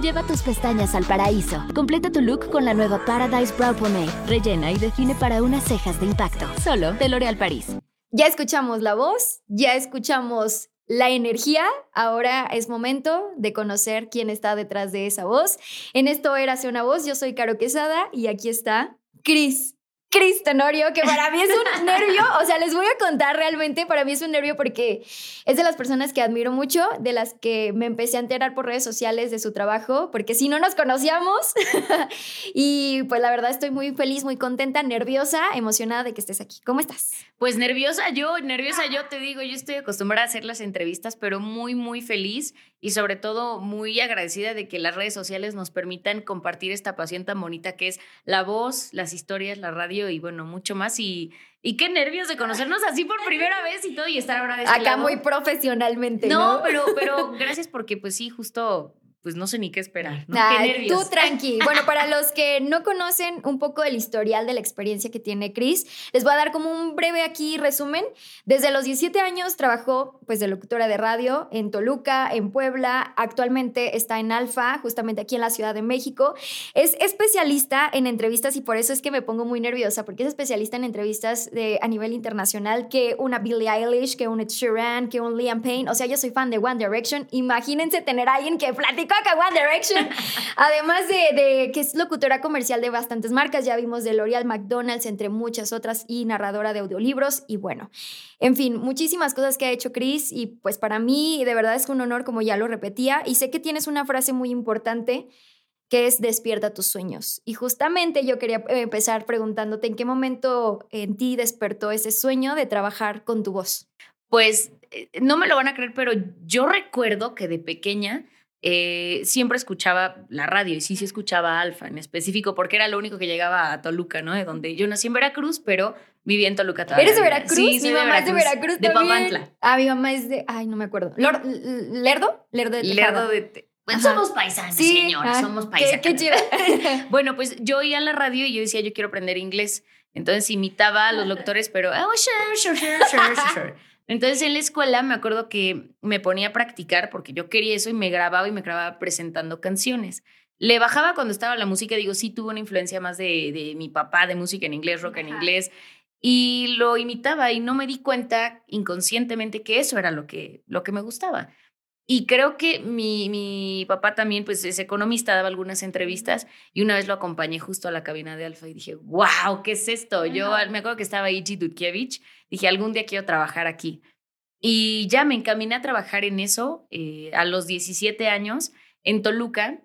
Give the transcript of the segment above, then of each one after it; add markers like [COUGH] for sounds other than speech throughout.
Lleva tus pestañas al paraíso. Completa tu look con la nueva Paradise Brow Pomade. Rellena y define para unas cejas de impacto. Solo de L'Oréal Paris. Ya escuchamos la voz, ya escuchamos la energía. Ahora es momento de conocer quién está detrás de esa voz. En esto era una voz. Yo soy Caro Quesada y aquí está Cris. Cris Tenorio, que para mí es un [LAUGHS] nervio, o sea, les voy a contar realmente, para mí es un nervio porque es de las personas que admiro mucho, de las que me empecé a enterar por redes sociales de su trabajo, porque si no nos conocíamos, [LAUGHS] y pues la verdad estoy muy feliz, muy contenta, nerviosa, emocionada de que estés aquí. ¿Cómo estás? Pues nerviosa yo, nerviosa yo, te digo, yo estoy acostumbrada a hacer las entrevistas, pero muy, muy feliz y sobre todo muy agradecida de que las redes sociales nos permitan compartir esta pasión tan bonita que es la voz, las historias, la radio y bueno, mucho más. Y, y qué nervios de conocernos así por primera vez y todo y estar ahora de este Acá muy profesionalmente. No, no, pero, pero [LAUGHS] gracias porque pues sí, justo pues no sé ni qué esperar. ¿no? qué tú tranqui. [LAUGHS] Bueno, para los que no conocen un poco del historial de la experiencia que tiene Chris, les voy a dar como un breve aquí resumen. Desde los 17 años trabajó pues de locutora de radio en Toluca, en Puebla, actualmente está en Alfa, justamente aquí en la Ciudad de México. Es especialista en entrevistas y por eso es que me pongo muy nerviosa, porque es especialista en entrevistas de, a nivel internacional que una Billie Eilish, que un Ed Sheeran, que un Liam Payne. O sea, yo soy fan de One Direction. Imagínense tener a alguien que platica One Direction. [LAUGHS] Además de, que es locutora comercial de bastantes marcas, ya vimos de L'Oreal, McDonald's, entre muchas otras, y narradora de audiolibros. Y bueno, en fin, muchísimas cosas que ha hecho Chris. Y pues para mí, de verdad es un honor, como ya lo repetía. Y sé que tienes una frase muy importante que es despierta tus sueños. Y justamente yo quería eh, empezar preguntándote en qué momento en ti despertó ese sueño de trabajar con tu voz. Pues eh, no me lo van a creer, pero yo recuerdo que de pequeña eh, siempre escuchaba la radio y sí, sí escuchaba Alfa en específico porque era lo único que llegaba a Toluca, ¿no? De donde yo nací en Veracruz, pero vivía en Toluca todavía. ¿Eres de Veracruz? Sí, mi mamá es de Veracruz De Papantla. Ah, mi mamá es de... Ay, no me acuerdo. ¿Lerdo? Lerdo de Lerdo de... Pues somos paisanos, sí, señora, somos paisanos. Qué, chido. [LAUGHS] bueno, pues yo oía la radio y yo decía, yo quiero aprender inglés. Entonces imitaba a los locutores, pero... Oh, sure, sure, sure, sure, sure. Entonces en la escuela me acuerdo que me ponía a practicar porque yo quería eso y me grababa y me grababa presentando canciones. Le bajaba cuando estaba la música, digo, sí tuvo una influencia más de, de mi papá, de música en inglés, rock en inglés, y lo imitaba y no me di cuenta inconscientemente que eso era lo que, lo que me gustaba. Y creo que mi, mi papá también, pues es economista, daba algunas entrevistas y una vez lo acompañé justo a la cabina de Alfa y dije, wow, ¿qué es esto? Yo me acuerdo que estaba Ichi Dudkiewicz, dije, algún día quiero trabajar aquí. Y ya me encaminé a trabajar en eso eh, a los 17 años en Toluca.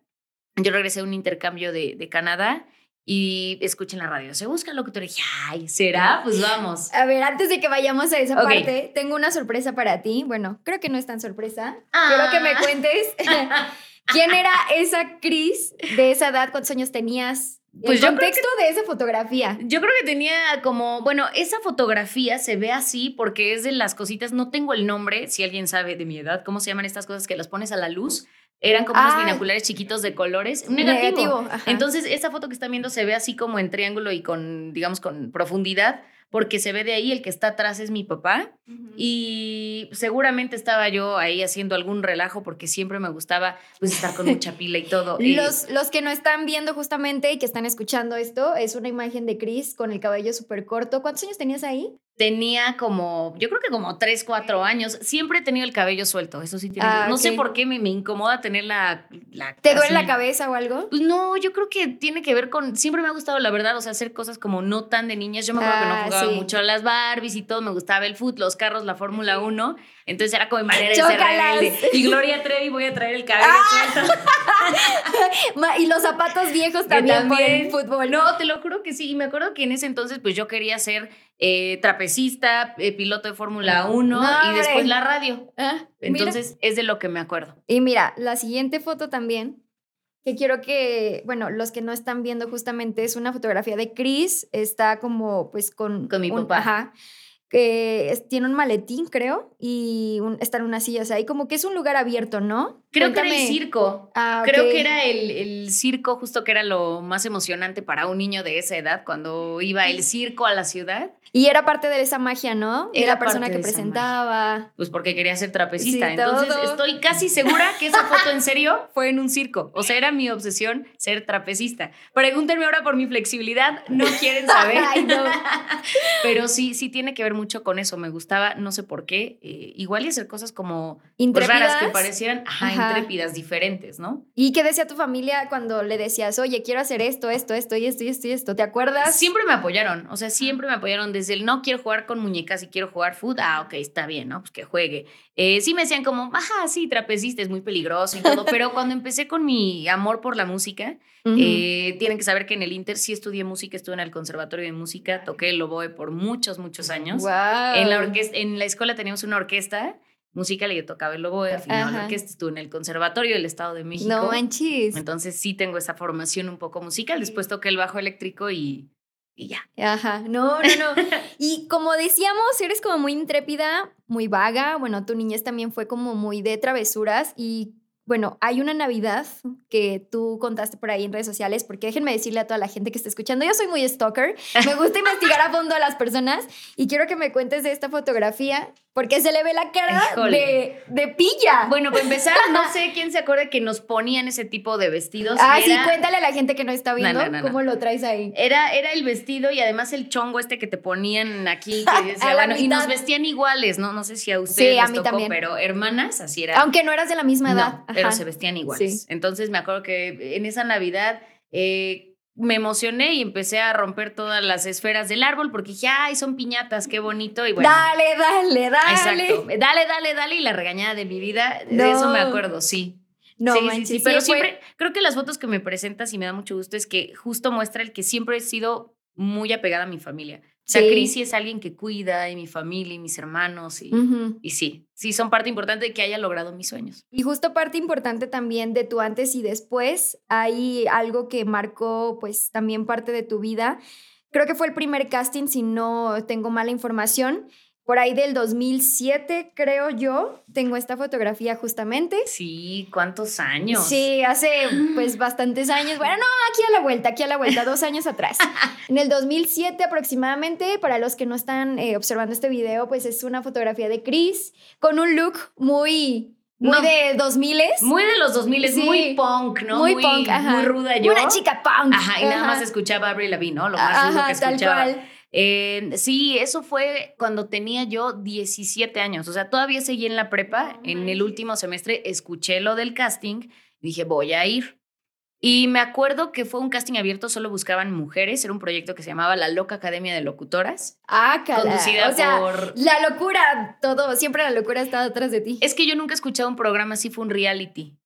Yo regresé a un intercambio de, de Canadá y escuchen la radio. Se busca locutor. Y dije, ay, ¿será? Pues vamos. A ver, antes de que vayamos a esa parte, tengo una sorpresa para ti. Bueno, creo que no es tan sorpresa. Quiero que me ah. cuentes [LAUGHS] quién era esa Cris de esa edad, cuántos años tenías. Pues el contexto de esa fotografía. Yo creo que tenía como, bueno, esa fotografía se ve así porque es de las cositas, no tengo el nombre, si alguien sabe de mi edad, cómo se llaman estas cosas que las pones a la luz. Eran como unos binoculares chiquitos de colores. Negativo. Entonces, esa foto que están viendo se ve así como en triángulo y con, digamos, con profundidad porque se ve de ahí, el que está atrás es mi papá y seguramente estaba yo ahí haciendo algún relajo porque siempre me gustaba pues estar con mucha [LAUGHS] pila y todo. los, los que no están viendo justamente y que están escuchando esto, es una imagen de Chris con el cabello súper corto. ¿Cuántos años tenías ahí? Tenía como, yo creo que como 3, 4 años. Siempre he tenido el cabello suelto, eso sí tiene. Ah, no sé por qué me, me incomoda tener la. la ¿Te duele la cabeza o algo? Pues no, yo creo que tiene que ver con. Siempre me ha gustado, la verdad, o sea, hacer cosas como no tan de niñas. Yo me acuerdo que no ah, jugaba mucho a las Barbies y todo, me gustaba el foot, los carros, la Fórmula 1. Entonces era como mi manera de ser rebelde. Y Gloria Trevi, voy a traer el cabello ah. [LAUGHS] y los zapatos viejos también, también. Por el fútbol. No, te lo juro que sí. Y me acuerdo que en ese entonces, pues yo quería ser eh, trapecista, eh, piloto de Fórmula 1 y después la radio. Ah, entonces es de lo que me acuerdo. Y mira, la siguiente foto también que quiero que, bueno, los que no están viendo justamente es una fotografía de Chris, está como pues con... Con mi papá. Ajá. que tiene un maletín, creo, y un- está en una silla. O sea, y como que es un lugar abierto, ¿no? Creo que era el circo. Ah, Creo que era el, el circo, justo que era lo más emocionante para un niño de esa edad, cuando iba el circo a la ciudad, Y era parte de esa magia, ¿no? Era Era la persona que presentaba. pues porque quería ser trapecista. Sí, Entonces todo. estoy casi segura que esa foto en serio [LAUGHS] fue en un circo. O sea, era mi obsesión ser trapecista. Pregúntenme ahora por mi flexibilidad, no quieren saber. [LAUGHS] Ay, no. [LAUGHS] Pero sí, sí tiene que ver mucho con eso. Me gustaba, no sé por qué, eh, igual y hacer cosas como pues, Intrépidas. raras que parecieran ajá, Ajá. intrépidas, diferentes, ¿no? ¿Y qué decía tu familia cuando le decías, oye, quiero hacer esto, esto, esto y esto y esto y esto? ¿Te acuerdas? Siempre me apoyaron, o sea, siempre me apoyaron desde el no quiero jugar con muñecas y quiero jugar foot, ah, ok, está bien, ¿no? Pues que juegue. Eh, sí me decían como, ajá, sí, trapecista es muy peligroso y todo, [LAUGHS] pero cuando empecé con mi amor por la música, eh, tienen que saber que en el Inter sí estudié música, estuve en el conservatorio de música, toqué el oboe por muchos, muchos años. Guau. En la orquesta, en la escuela teníamos una orquesta musical y yo tocaba el oboe, afinaba la Ajá. orquesta, estuve en el conservatorio del Estado de México. No manches. Entonces sí tengo esa formación un poco musical. Después toqué el bajo eléctrico y, y ya. Ajá, no, no, no. [LAUGHS] Y como decíamos, eres como muy intrépida, muy vaga. Bueno, tu niñez también fue como muy de travesuras y bueno, hay una Navidad que tú contaste por ahí en redes sociales, porque déjenme decirle a toda la gente que está escuchando, yo soy muy stalker, me gusta [LAUGHS] investigar a fondo a las personas y quiero que me cuentes de esta fotografía, porque se le ve la cara de, de pilla. Bueno, para empezar, no [LAUGHS] sé quién se acuerda que nos ponían ese tipo de vestidos. ah, sí, cuéntale a la gente que no está viendo no, no, no. cómo lo traes ahí. Era, era el vestido y además el chongo este que te ponían aquí. Que [LAUGHS] decía, A bueno, y nos vestían iguales, ¿no? No sé si a ustedes Sí, a les mí tocó, también. pero hermanas, así era. Aunque no eras de la misma edad. No, pero Ajá. se vestían iguales. Sí. Entonces me acuerdo que en esa Navidad eh, me emocioné y empecé a romper todas las esferas del árbol porque dije, ay, son piñatas, qué bonito. Y bueno, Dale, dale, dale. exacto. Dale, dale, dale. Y la regañada de mi vida, de eso me acuerdo, sí. No sí, sí, manches, sí, pero sí, fue- siempre, creo que las fotos que me presentas y me da mucho gusto es que justo muestra el que siempre he sido muy apegada a mi familia. O sea, Sí. Cris es alguien que cuida y mi familia y mis hermanos y, y sí, sí son parte importante de que haya logrado mis sueños. Y justo parte importante también de tu antes y después, hay algo que marcó pues también parte de tu vida. Creo que fue el primer casting, si no tengo mala información, por ahí del 2007, creo yo. Tengo esta fotografía justamente. Sí, ¿cuántos años? Sí, hace pues bastantes años. Bueno, no, aquí a la vuelta, aquí a la vuelta, dos años atrás. [LAUGHS] En el 2007 aproximadamente, para los que no están eh, observando este video, pues es una fotografía de Chris con un look muy, muy No. de 2000 Muy de los 2000, Sí. muy punk, ¿no? Muy punk, ajá. Muy ruda yo. Una chica punk. Ajá, y nada más escuchaba Avril Lavigne, ¿no? Lo más rudo Ajá, que tal escuchaba. cual. Eh, sí, eso fue cuando tenía yo 17 años. O sea, todavía seguí en la prepa. en el último semestre escuché lo del casting. Dije, voy a ir. Y me acuerdo que fue un casting abierto, solo buscaban mujeres. Era un proyecto que se llamaba La Loca Academia de Locutoras. Ah, cala. Conducida o sea, por- la locura, todo, siempre la locura está detrás de ti. Es que yo nunca he escuchado un programa así, fue un reality.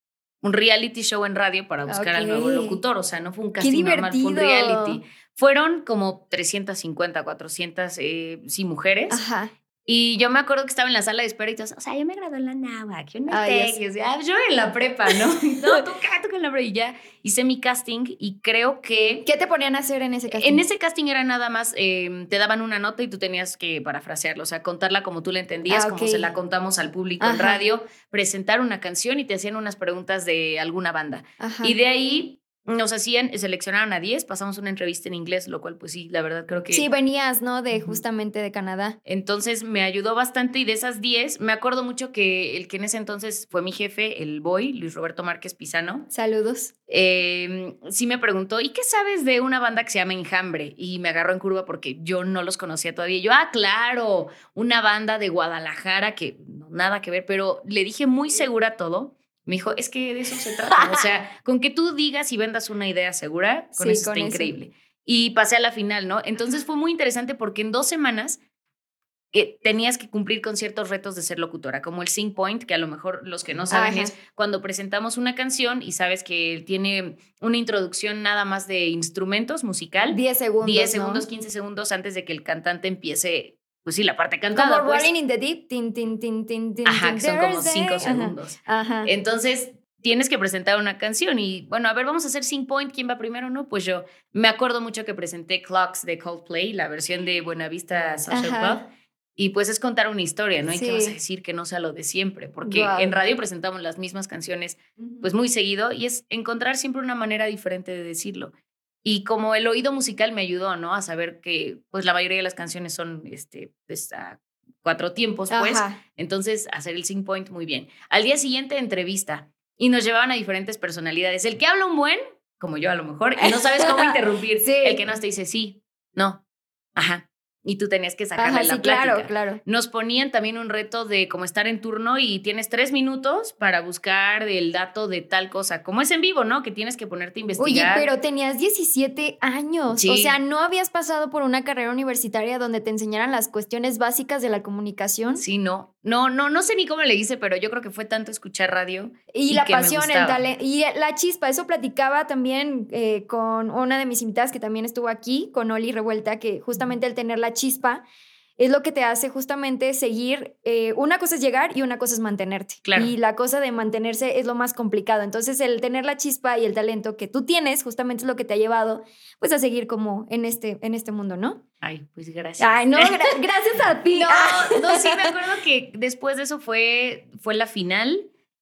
Un reality show en radio para buscar al nuevo locutor. O sea, no fue un casting normal, fue un reality. Fueron como 350, 400, eh, sí, mujeres. Ajá. Y yo me acuerdo que estaba en la sala de espera y todos, o sea, yo me gradué en la náhuac, yo en el Ay, TEC", Dios. y yo decía, "Ah, yo en la prepa, ¿no? [LAUGHS] no, tú tú en la prepa. Y ya hice mi casting y creo que ¿Qué te ponían a hacer en ese casting? en ese casting era nada más, eh, te daban una nota y tú tenías que parafrasearla, o sea, contarla como tú la entendías, Ah, como ok. se la contamos al público en Ajá. radio, presentar una canción y te hacían unas preguntas de alguna banda. Ajá. Y de ahí nos hacían, seleccionaron a 10, pasamos una entrevista en inglés, lo cual pues sí, la verdad creo que... Sí, venías, ¿no? De justamente de Canadá. Entonces me ayudó bastante y de esas 10, me acuerdo mucho que el que en ese entonces fue mi jefe, el boy, Luis Roberto Márquez Pisano, Saludos. eh, sí me preguntó, ¿y qué sabes de una banda que se llama Enjambre? Y me agarró en curva porque yo no los conocía todavía. Y yo, ah, claro, una banda de Guadalajara que nada que ver, pero le dije muy segura todo. Me dijo, es que de eso se trata. o sea, [LAUGHS] con que tú digas y vendas una idea segura, con Sí, eso con está eso. increíble. Y pasé a la final, ¿no? Entonces fue muy interesante porque en dos semanas que tenías que cumplir con ciertos retos de ser locutora, como el Sing Point, que a lo mejor los que no saben Ajá. es cuando presentamos una canción y sabes que tiene una introducción nada más de instrumentos musical, 10 segundos. 10 ¿no? segundos, 15 segundos antes de que el cantante empiece, pues sí, la parte Como cantada. pues. Rolling in the Deep. Tin, tin, tin, tin, tin, Ajá, que son como Thursday. 5 Ajá. segundos. Ajá. Entonces, tienes que presentar una canción y, bueno, a ver, vamos a hacer Sing Point, ¿quién va primero? No, pues yo me acuerdo mucho que presenté Clocks de Coldplay, la versión de Buenavista Social Ajá. Club. Y pues es contar una historia, ¿no? ¿Y qué vas a Sí. decir que no sea lo de siempre? Porque en radio presentamos las mismas canciones pues muy seguido y es encontrar siempre una manera diferente de decirlo. Y como el oído musical me ayudó, ¿no? A saber que pues la mayoría de las canciones son este, pues, a cuatro tiempos, pues. Ajá. Entonces, hacer el sync point muy bien. Al día siguiente, entrevista. Y nos llevaban a diferentes personalidades. El que habla un buen, como yo a lo mejor, y no sabes cómo [LAUGHS] interrumpir. Sí. El que no te dice sí, no, ajá. Y tú tenías que sacarle Ajá, la sí, plática. claro, claro. Nos ponían también un reto de como estar en turno y tienes tres minutos para buscar el dato de tal cosa. Como es en vivo, ¿no? Que tienes que ponerte a Oye, investigar. pero tenías 17 años. Sí. O sea, ¿no habías pasado por una carrera universitaria donde te enseñaran las cuestiones básicas de la comunicación? Sí, no. No, no, no sé ni cómo le hice, pero yo creo que fue tanto escuchar radio. Y, Y la que me pasión, el talento. Y la chispa, eso platicaba también eh, con una de mis invitadas que también estuvo aquí, con Oli Revuelta, que justamente el tener la chispa es lo que te hace justamente seguir. eh, una cosa es llegar y una cosa es mantenerte. Claro. Y la cosa de mantenerse es lo más complicado. Entonces, el tener la chispa y el talento que tú tienes, justamente es lo que te ha llevado pues a seguir como en este, en este mundo, ¿no? Ay, pues gracias. Ay, no, gra- [LAUGHS] gracias a ti. No, [LAUGHS] no, sí, me acuerdo que después de eso fue, fue la final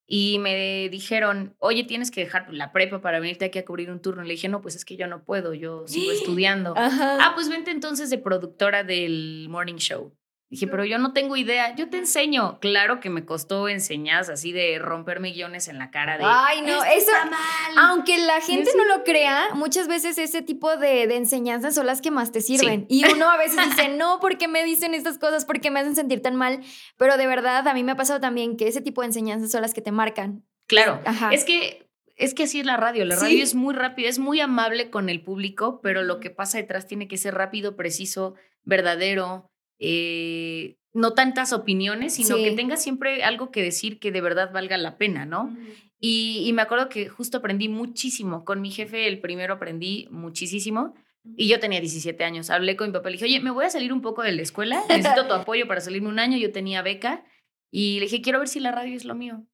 y me dijeron, oye, tienes que dejar la prepa para venirte aquí a cubrir un turno. Le dije, no, pues es que yo no puedo, yo sigo [GASPS] estudiando. Ajá. Ah, pues vente entonces de productora del morning show. Dije, pero yo no tengo idea, yo te enseño. Claro que me costó enseñanzas así de romperme guiones en la cara de... Ay, no, "Esto eso, está mal". aunque la gente no lo crea, muchas veces ese tipo de, de enseñanzas son las que más te sirven. Y uno a veces dice, no, ¿por qué me dicen estas cosas? ¿Por qué me hacen sentir tan mal? Pero de verdad, a mí me ha pasado también que ese tipo de enseñanzas son las que te marcan. Claro, Ajá. es que es que así es la radio. La Sí. radio es muy rápida, es muy amable con el público, pero lo que pasa detrás tiene que ser rápido, preciso, verdadero, eh, no tantas opiniones, sino Sí. que tenga siempre algo que decir que de verdad valga la pena, ¿no? Y, y me acuerdo que justo aprendí muchísimo. Con mi jefe, el primero aprendí muchísimo. Y yo tenía 17 años. Hablé con mi papá, le dije, oye, me voy a salir un poco de la escuela, necesito tu [LAUGHS] apoyo para salirme un año. Yo tenía beca y le dije, quiero ver si la radio es lo mío.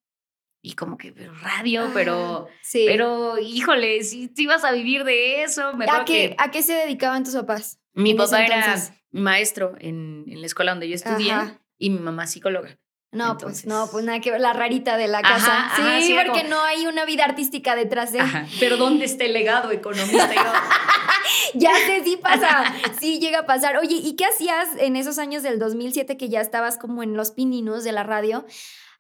Y como que, pero radio, pero, Ah, Sí. pero, híjole, si, si vas a vivir de eso, me ¿A qué, que ¿A qué se dedicaban tus papás? mi papá era? Maestro en, en la escuela donde yo estudié Ajá. y mi mamá psicóloga. No, Entonces- pues no, pues nada que ver, la rarita de la casa. ajá, sí, porque como- no hay una vida artística detrás de Ajá. Pero ¿dónde está el legado economista? [LAUGHS] Ya sé, sí pasa, [LAUGHS] sí llega a pasar. Oye, ¿y qué hacías en esos años del 2007 que ya estabas como en los pininos de la radio?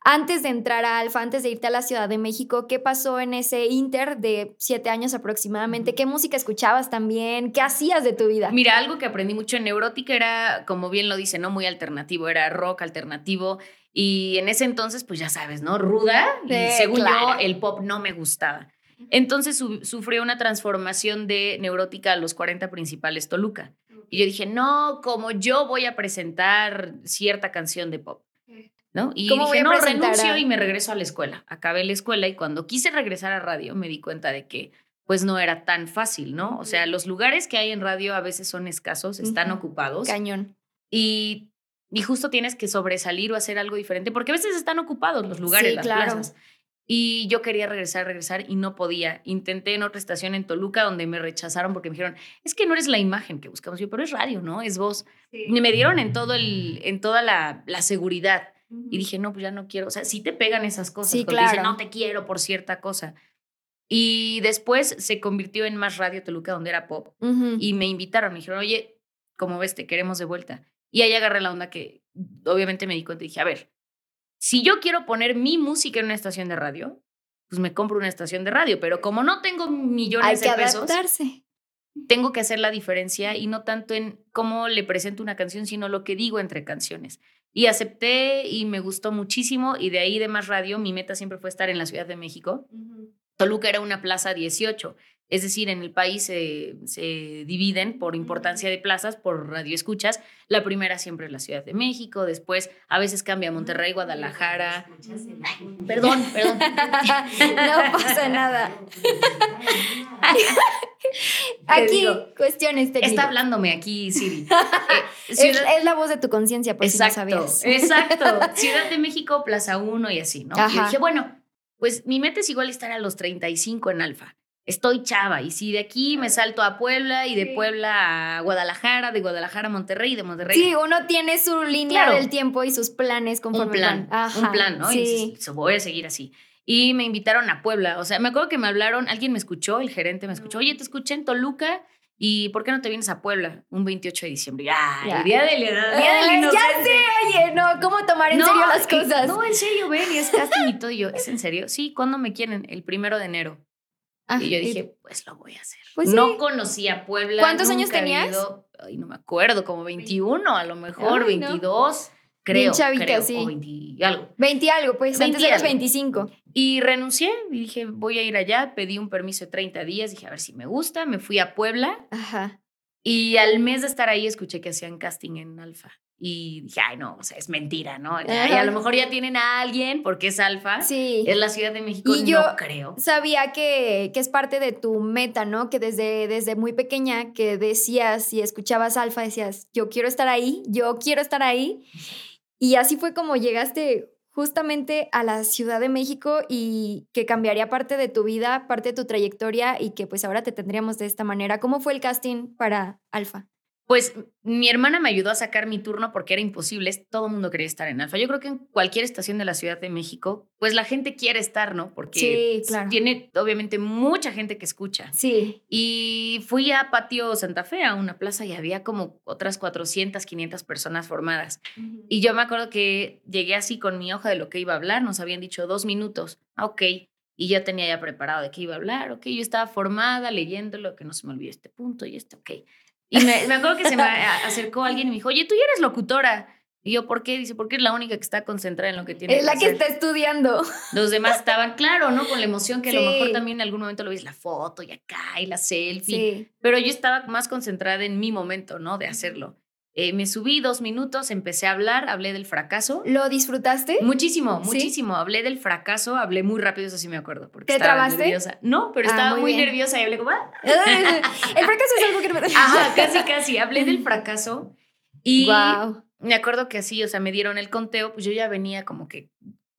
Antes de entrar a Alfa, antes de irte a la Ciudad de México, ¿qué pasó en ese inter de siete años aproximadamente? ¿Qué música escuchabas también? ¿Qué hacías de tu vida? Mira, algo que aprendí mucho en Neurótica era, como bien lo dice, ¿no? Muy alternativo, era rock alternativo. Y en ese entonces, pues ya sabes, ¿no? Ruda. Y según claro. yo, el pop no me gustaba. Entonces su- sufrió una transformación de Neurótica a los 40 principales Toluca. Y yo dije, no, como yo voy a presentar cierta canción de pop. ¿No? Y ¿Cómo dije, no, renuncio a- y me regreso a la escuela. Acabé la escuela y cuando quise regresar a radio me di cuenta de que pues no era tan fácil, ¿no? O sea, los lugares que hay en radio a veces son escasos, están Ujú. ocupados Cañón. y, y justo tienes que sobresalir o hacer algo diferente porque a veces están ocupados los lugares, Sí, las claro. plazas. Y yo quería regresar, regresar y no podía. Intenté en otra estación en Toluca donde me rechazaron porque me dijeron, es que no eres la imagen que buscamos. Yo, pero es radio, ¿no? Es voz. Y me dieron en, todo el, en toda la, la seguridad. Y dije, no, pues ya no quiero. O sea, sí te pegan esas cosas. Sí, te dicen, claro. no te quiero por cierta cosa. Y después se convirtió en Más Radio Toluca, donde era pop. Ujú. Y me invitaron, me dijeron, oye, como ves, te queremos de vuelta. Y ahí agarré la onda que obviamente me di cuenta y dije, a ver, si yo quiero poner mi música en una estación de radio, pues me compro una estación de radio. Pero como no tengo Hay millones que de pesos, adaptarse. tengo que hacer la diferencia y no tanto en cómo le presento una canción, sino lo que digo entre canciones. Y acepté y me gustó muchísimo y de ahí de más radio, mi meta siempre fue estar en la Ciudad de México. Toluca era una plaza 18, es decir, en el país se, se dividen por importancia de plazas, por radioescuchas. La primera siempre es la Ciudad de México, después a veces cambia a Monterrey, Guadalajara. Perdón, perdón. [LAUGHS] no pasa nada. [LAUGHS] Aquí, digo, cuestiones técnicas. Está hablándome aquí, Siri. [LAUGHS] Eh, Es, Ciudad- es la voz de tu conciencia, por Exacto, si no sabías. exacto. Ciudad de México, Plaza 1 y así, ¿no? Y yo dije, bueno, pues mi meta es igual estar a los 35 en Alfa. Estoy chava. Y si de aquí me salto a Puebla y de Puebla a Guadalajara, de Guadalajara a Monterrey, de Monterrey. Sí, uno tiene su línea Claro. del tiempo y sus planes conforme un plan, van. Ajá, un plan, ¿no? Y Sí. dices, voy a seguir así. Y me invitaron a Puebla. O sea, me acuerdo que me hablaron, alguien me escuchó, el gerente me escuchó, oye, te escuché en Toluca. ¿Y por qué no te vienes a Puebla un 28 de diciembre? Ay, Ya. día del, día del Ay, inocente. ya sé, oye, no, ¿cómo tomar en serio las y- cosas? No, en serio, ven, y es casting y todo. Y yo, ¿es en serio? Sí, ¿cuándo me quieren? El primero de enero. Ah, y yo dije, pues lo voy a hacer. Pues no sí. conocía Puebla. ¿Cuántos años nunca tenías? ido- ay, no me acuerdo, como 21, a lo mejor, Ay, no. 22. Creo, Bien chavita, creo, sí. o 20 y algo. 20 algo, pues 20 antes de los algo. 25. Y renuncié y dije, voy a ir allá. Pedí un permiso de 30 días. Dije, a ver si me gusta. Me fui a Puebla. Ajá. Y al mes de estar ahí escuché que hacían casting en Alfa. Y dije, ay, no, o sea, es mentira, ¿no? Y a lo mejor ya tienen a alguien porque es Alfa. Sí. Es la Ciudad de México, Y yo- creo. Sabía que, que es parte de tu meta, ¿no? Que desde, desde muy pequeña que decías y escuchabas Alfa, decías, yo quiero estar ahí, yo quiero estar ahí. Y así fue como llegaste justamente a la Ciudad de México y que cambiaría parte de tu vida, parte de tu trayectoria y que pues ahora te tendríamos de esta manera. ¿Cómo fue el casting para Alfa? Pues mi hermana me ayudó a sacar mi turno porque era imposible. Todo el mundo quería estar en Alfa. Yo creo que en cualquier estación de la Ciudad de México, pues la gente quiere estar, ¿no? Porque Sí, claro. tiene obviamente mucha gente que escucha. Sí. Y fui a Patio Santa Fe, a una plaza, y había como otras 400, 500 personas formadas. Y yo me acuerdo que llegué así con mi hoja de lo que iba a hablar, nos habían dicho dos minutos. Ah, ok. Y yo tenía ya preparado de qué iba a hablar, ok. Yo estaba formada leyéndolo, que no se me olvide este punto y este, ok. Y me, me acuerdo que se me acercó alguien y me dijo, oye, tú ya eres locutora. Y yo, ¿por qué? Dice, porque es la única que está concentrada en lo que tiene Es la que hacer". está estudiando. Los demás estaban, claro, ¿no? Con la emoción que a lo Sí. mejor también en algún momento lo ves, la foto y acá y la selfie. Sí. Pero yo estaba más concentrada en mi momento, ¿no? De hacerlo. Eh, me subí dos minutos, empecé a hablar, hablé del fracaso. ¿Lo disfrutaste? Muchísimo, ¿Sí? muchísimo. Hablé del fracaso, hablé muy rápido, eso sí me acuerdo. Porque ¿Te estaba trabaste? nerviosa. No, pero Ah, estaba muy bien. nerviosa y hablé como... "Ah". [LAUGHS] el fracaso es algo que no me Ajá, [LAUGHS] casi, casi. Hablé del fracaso y Wow. me acuerdo que así, o sea, me dieron el conteo, pues yo ya venía como que,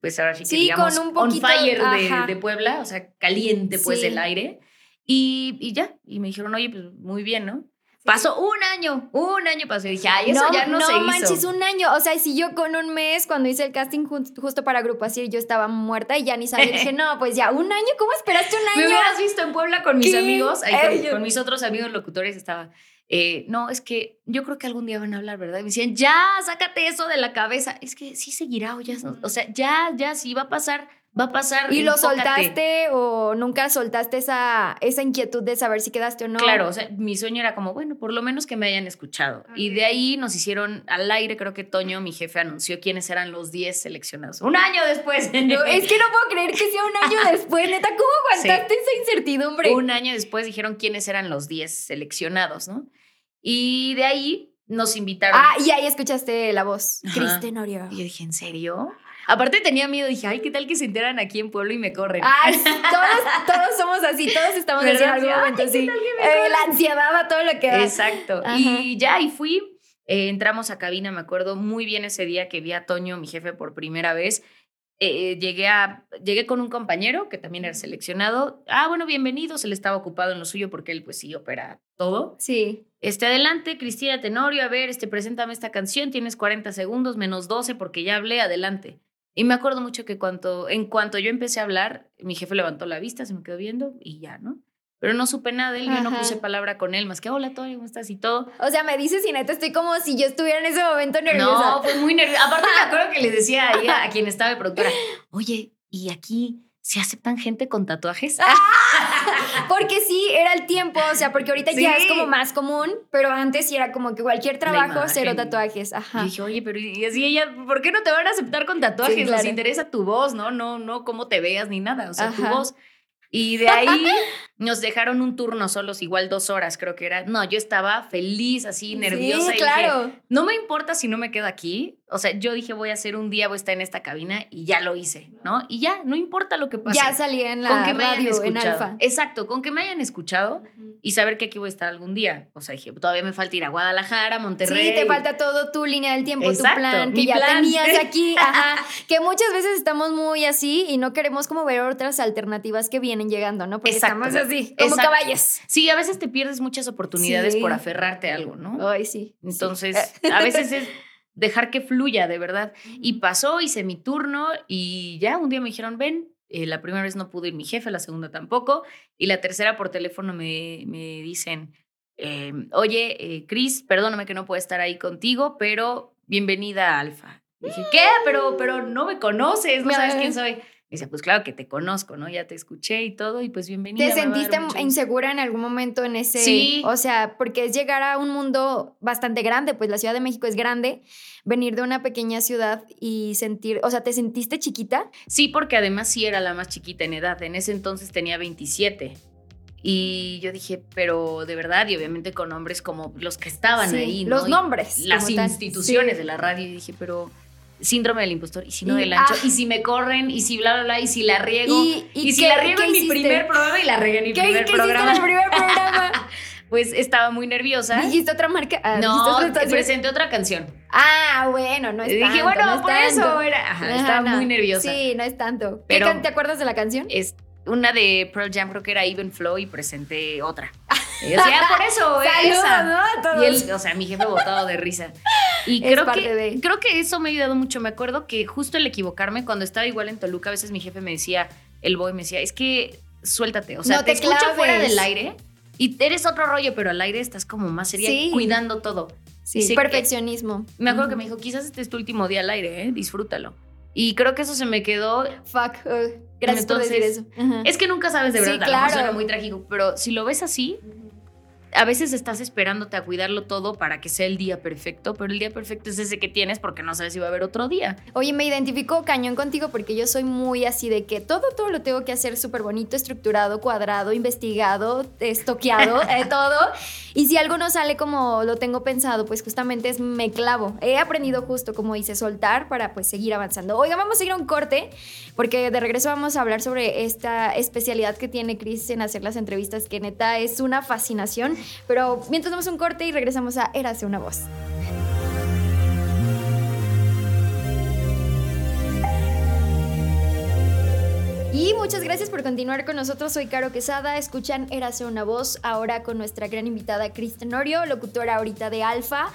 pues ahora sí que Sí, digamos, con un poquito- on fire de, de Puebla, o sea, caliente pues Sí. el aire. Y, y ya, y me dijeron, oye, pues muy bien, ¿no? Pasó un año, un año pasó. Y dije, ay, eso ya no, se hizo. manches, un año. O sea, si yo con un mes, cuando hice el casting justo para Grupo Así, yo estaba muerta y ya ni sabía. Dije, [LAUGHS] no, pues ya, un año, ¿cómo esperaste un Me año? hubieras visto en Puebla con mis ¿Qué? amigos, ahí con, mis otros amigos locutores estaba. eh, no, es que yo creo que algún día van a hablar, ¿verdad? Y me decían, ya, sácate eso de la cabeza. Es que sí seguirá o ya, no- o sea, ya, ya, sí va a pasar, va a pasar. ¿Y lo enfócate. soltaste o nunca soltaste esa, esa inquietud de saber si quedaste o no? Claro, o sea, mi sueño era como, bueno, por lo menos que me hayan escuchado. Y de ahí nos hicieron al aire, creo que Toño, mi jefe, anunció quiénes eran los 10 seleccionados. Un año después. No, es que no puedo creer que sea un año [LAUGHS] después, neta, ¿cómo aguantaste esa incertidumbre? Un año después dijeron quiénes eran los 10 seleccionados, ¿no? Y de ahí nos invitaron. Ah, y ahí escuchaste la voz. Ajá. Cris Tenorio. Y yo dije, ¿en serio? Aparte tenía miedo, dije, ay, ¿qué tal que se enteran aquí en Pueblo y me corren? Ay, [LAUGHS] todos, todos somos así, todos estamos en algún Ay, momento, ¿qué sí. tal que me Eh, la ansiedad a todo lo que da. Exacto. Ajá. Y ya, y fui. eh, entramos a cabina, me acuerdo muy bien ese día que vi a Toño, mi jefe, por primera vez. Eh, llegué, a, llegué con un compañero que también era seleccionado. Ah, bueno, bienvenidos. Él estaba ocupado en lo suyo porque él, pues sí, opera todo. Sí. Este, adelante, Cristina Tenorio, a ver, este, preséntame esta canción, tienes 40 segundos, menos 12 porque ya hablé, adelante. Y me acuerdo mucho que cuanto, en cuanto yo empecé a hablar, mi jefe levantó la vista, se me quedó viendo y ya, ¿no? Pero no supe nada de él, yo no puse palabra con él, más que, hola, Toño, ¿cómo estás? Y todo. O sea, me dices y neta estoy como si yo estuviera en ese momento nerviosa. No, fue muy nerviosa. Aparte me acuerdo que les decía ahí a, a [LAUGHS] quien estaba de productora, oye, ¿y aquí se aceptan gente con tatuajes? [LAUGHS] Porque sí, era el tiempo, o sea, porque ahorita ya Sí. es como más común, pero antes sí era como que cualquier trabajo, cero tatuajes. Ajá. Y dije, oye, pero y así ella, ¿por qué no te van a aceptar con tatuajes? Sí, claro. Nos interesa tu voz, ¿no? No, no cómo te veas ni nada, o sea, tu Ajá. voz. Y de ahí nos dejaron un turno solos, igual dos horas, creo que era. No, yo estaba feliz, así, nerviosa. Sí, y claro. dije, no me importa si no me quedo aquí, o sea, yo dije voy a hacer un día, voy a estar en esta cabina y ya lo hice, ¿no? Y ya, no importa lo que pase. Ya salí en la con que me hayan radio, en escuchado. Alfa. Exacto, con que me hayan escuchado y saber que aquí voy a estar algún día. O sea, dije, todavía me falta ir a Guadalajara, Monterrey. Sí, te falta todo tu línea del tiempo, Exacto, tu plan, que mi ya plan. tenías [LAUGHS] aquí, ajá, que muchas veces estamos muy así y no queremos como ver otras alternativas que vienen llegando, ¿no? Porque Exacto. estamos así, como Exacto. caballos. Sí, a veces te pierdes muchas oportunidades Sí. por aferrarte a algo, ¿no? Ay, sí. Entonces, sí. [LAUGHS] a veces es dejar que fluya, de verdad. Y pasó, hice mi turno y ya un día me dijeron, ven, eh, la primera vez no pudo ir mi jefe, la segunda tampoco, y la tercera por teléfono me, me dicen, eh, oye, eh, Cris, perdóname que no puedo estar ahí contigo, pero bienvenida a Alfa. Y dije, ¿qué? Pero, pero no me conoces, no sabes quién soy. Me dice, pues claro que te conozco, ¿no? Ya te escuché y todo, y pues bienvenida. ¿Te sentiste mucho gusto". insegura en algún momento en ese? Sí. O sea, porque es llegar a un mundo bastante grande, pues la Ciudad de México es grande, venir de una pequeña ciudad y sentir, o sea, ¿te sentiste chiquita? Sí, porque además sí era la más chiquita en edad. En ese entonces tenía 27. Y yo dije, pero de verdad, y obviamente con nombres como los que estaban Sí, ahí. ¿no? Los Y nombres. Las instituciones Sí. de la radio. Y dije, pero síndrome del impostor. Y si no Y- del ancho. ah. Y si me corren. Y si bla, bla, bla. Y si la riego. ¿Y- Y, y si la riego qué en mi primer programa y la regué en mi ¿Qué, primer qué programa. en el primer programa? [LAUGHS] Pues estaba muy nerviosa. ¿Dijiste otra marca? Ah, no, presenté otra canción. Ah, bueno, no es Y dije, tanto, bueno, no es por tanto. eso era. Ajá, Ajá, estaba no. muy nerviosa. Sí, no es tanto. ¿Qué Pero- ¿Te acuerdas de la canción? es una de Pearl Jam, creo que era Even Flow, y presenté otra. [LAUGHS] Y yo decía, "Ah, por eso, [LAUGHS] Saludos. ¿no? Y él, o sea, mi jefe botado de risa. [LAUGHS] Y Es creo que, de- creo que eso me ha ayudado mucho. Me acuerdo que justo el equivocarme, cuando estaba igual en Toluca, a veces mi jefe me decía, el boy me decía, es que suéltate. O sea, No te, te escucho claves. fuera del aire y eres otro rollo, pero al aire estás como más seria Sí. cuidando todo. Sí, sí, perfeccionismo. Me acuerdo que me dijo, quizás este es tu último día al aire, ¿eh? disfrútalo. Y creo que eso se me quedó Fuck. uh, gracias por decir eso. Es que nunca sabes de Sí, verdad, mejor claro. suena muy trágico, pero si lo ves así, a veces estás esperándote a cuidarlo todo para que sea el día perfecto, pero el día perfecto es ese que tienes porque no sabes si va a haber otro día. Oye, me identifico cañón contigo porque yo soy muy así de que todo, todo lo tengo que hacer súper bonito, estructurado, cuadrado, investigado, estoqueado, [LAUGHS] eh, todo. Y si algo no sale como lo tengo pensado, pues justamente es me clavo. He aprendido justo, como dice, soltar para pues seguir avanzando. Oiga, vamos a ir a un corte porque de regreso vamos a hablar sobre esta especialidad que tiene Chris en hacer las entrevistas, que neta es una fascinación. Pero mientras damos un corte y regresamos a Érase una voz. Y muchas gracias por continuar con nosotros. Soy Caro Quesada. Escuchan Érase una voz ahora con nuestra gran invitada Kristen Tenorio, locutora ahorita de Alfa,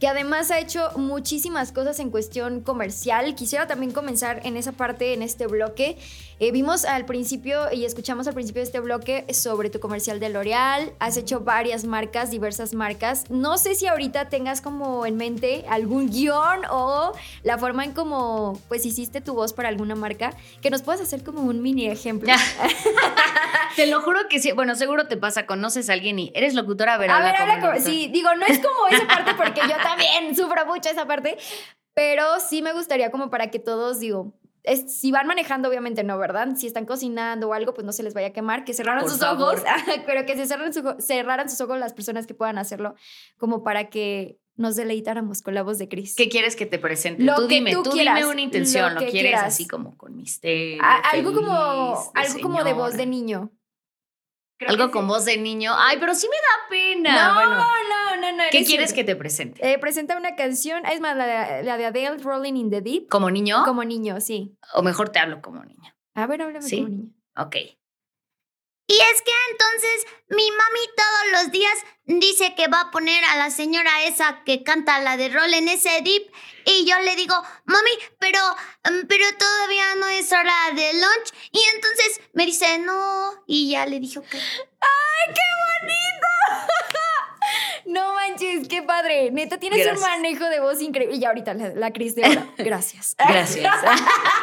que además ha hecho muchísimas cosas en cuestión comercial. Quisiera también comenzar en esa parte, en este bloque. Eh, vimos al principio y escuchamos al principio de este bloque sobre tu comercial de L'Oreal. Has hecho varias marcas, diversas marcas. No sé si ahorita tengas como en mente algún guion o la forma en cómo pues hiciste tu voz para alguna marca, que nos puedas hacer como un mini ejemplo. [LAUGHS] Te lo juro que sí. Bueno, seguro te pasa, conoces a alguien y eres locutora, a ver, A ver, habla como- sí, digo, no es como esa parte porque yo también [LAUGHS] sufro mucho esa parte, pero sí me gustaría como para que todos, digo, es- si van manejando, obviamente no, ¿verdad? Si están cocinando o algo, pues no se les vaya a quemar, que cerraran Por sus favor. ojos, [LAUGHS] pero que se cerraran, su- cerraran sus ojos las personas que puedan hacerlo, como para que nos deleitáramos con la voz de Chris. ¿Qué quieres que te presente? Lo tú que dime, tú tú quieras, dime una intención. lo Lo, quieres quieras. así como con misterio. A- algo como, feliz, de algo como de voz de niño. Creo Algo con sí. voz de niño. Ay, pero sí me da pena. No, bueno, no, no, no. ¿qué eres quieres cierto. que te presente? Eh, presenta una canción, es más, la de, la de Adele, Rolling in the Deep. ¿Como niño? Como niño, sí. O mejor te hablo como niño. A ver, háblame ¿Sí? como niño. Ok. Y es que entonces mi mami todos los días dice que va a poner a la señora esa que canta la de rol en ese dip. Y yo le digo, mami, pero, mm, pero todavía no es hora de lunch y entonces me dice, no, y ya le dije, ok. No manches, qué padre. Neta, tienes Gracias. un manejo de voz increíble. Y ya ahorita la, la Cris de ahora. [LAUGHS] Gracias. Gracias.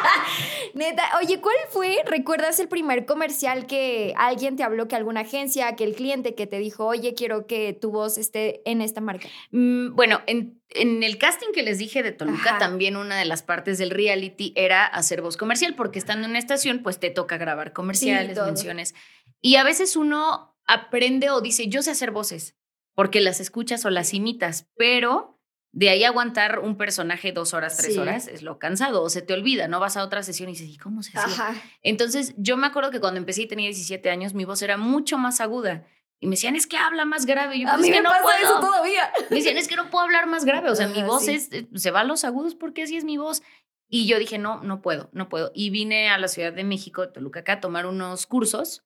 [LAUGHS] Neta, oye, ¿cuál fue? ¿Recuerdas el primer comercial que alguien te habló, que alguna agencia, que el cliente que te dijo, oye, quiero que tu voz esté en esta marca? Mm, bueno, en, en el casting que les dije de Toluca, Ajá. también una de las partes del reality era hacer voz comercial, porque estando en una estación, pues te toca grabar comerciales, menciones. Y a veces uno aprende o dice, yo sé hacer voces, porque las escuchas o las imitas, pero De ahí aguantar un personaje dos horas, tres Sí. horas, es lo cansado, o se te olvida, ¿no? Vas a otra sesión y dices, ¿y cómo se hacía? Ajá. Entonces, yo me acuerdo que cuando empecé y tenía 17 años, mi voz era mucho más aguda. Y me decían, es que habla más grave. Yo, A "Pues mí me no pasa puedo. eso todavía. Me decían, es que no puedo hablar más grave. O sea, mi voz sí. es, eh, se va a los agudos porque así es mi voz. Y yo dije, no, no puedo, no puedo. Y vine a la Ciudad de México, Toluca, acá, a tomar unos cursos.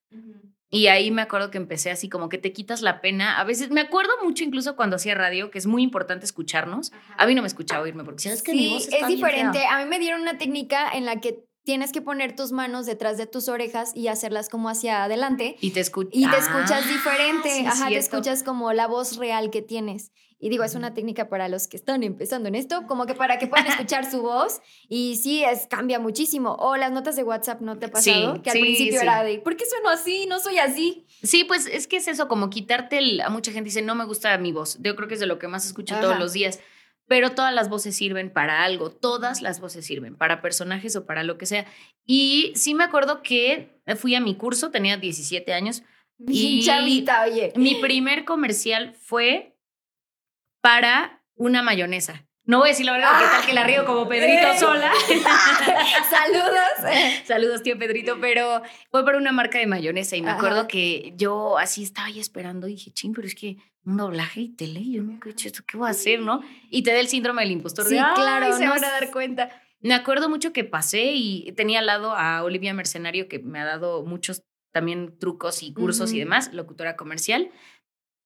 Y ahí me acuerdo que empecé así como que te quitas la pena. A veces, me acuerdo mucho incluso cuando hacía radio, que es muy importante escucharnos. A mí no me escuchaba oírme porque sabes que mi Sí, voz está es bien diferente. A mí me dieron una técnica en la que tienes que poner tus manos detrás de tus orejas y hacerlas como hacia adelante. Y te, escu- Y te Ah, escuchas diferente. sí, Ajá, te escuchas como la voz real que tienes. Y digo, es una técnica para los que están empezando en esto, como que para que puedan [LAUGHS] escuchar su voz. Y sí, es, cambia muchísimo. O las notas de WhatsApp, ¿no te ha pasado? Sí, que al sí, principio sí. era de, ¿por qué sueno así? No soy así. Sí, pues es que es eso, como quitarte el... A mucha gente dice, no me gusta mi voz. Yo creo que es de lo que más escucho Ajá. todos los días. Pero todas las voces sirven para algo, todas las voces sirven, para personajes o para lo que sea. Y sí me acuerdo que fui a mi curso, tenía 17 años. Y- chavita, oye. Mi primer comercial fue para una mayonesa. No voy a decir la verdad, porque tal que la río como Pedrito Eh. [LAUGHS] sola. [LAUGHS] Saludos. Saludos, tío Pedrito, pero fue para una marca de mayonesa y me Ajá. acuerdo que yo así estaba ahí esperando y dije, ching, pero es que un doblaje y tele, yo nunca he hecho esto, ¿qué voy a hacer, no? Y te da el síndrome del impostor Sí, de, "Ay, claro, se no van a dar cuenta. Me acuerdo mucho que pasé y tenía al lado a Olivia Mercenario, que me ha dado muchos también trucos y cursos y demás, locutora comercial.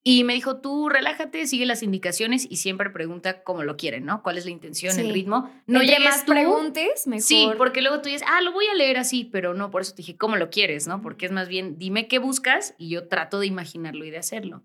Y me dijo, tú relájate, sigue las indicaciones y siempre pregunta cómo lo quieren, ¿no? ¿Cuál es la intención, Sí. el ritmo? No Entre llegues más tú- preguntes, mejor. Sí, porque luego tú dices, ah, lo voy a leer así, pero no, por eso te dije, ¿cómo lo quieres? ¿no? Porque es más bien, dime qué buscas y yo trato de imaginarlo y de hacerlo.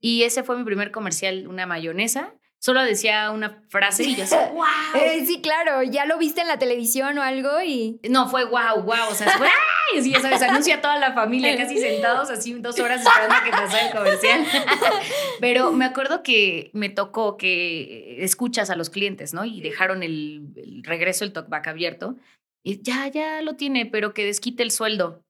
Y ese fue mi primer comercial, una mayonesa. Solo decía una frase y yo así, [LAUGHS] wow. Eh, sí, claro, ya lo viste en la televisión o algo y... No, fue wow, wow. O sea, fue, ¡ay! Así, ya sabes, anuncia a toda la familia casi sentados, así dos horas esperando a que pasara el comercial. [LAUGHS] Pero me acuerdo que me tocó que escuchas a los clientes, ¿no? Y dejaron el, el regreso, el talkback abierto. Y ya, ya lo tiene, pero que desquite el sueldo.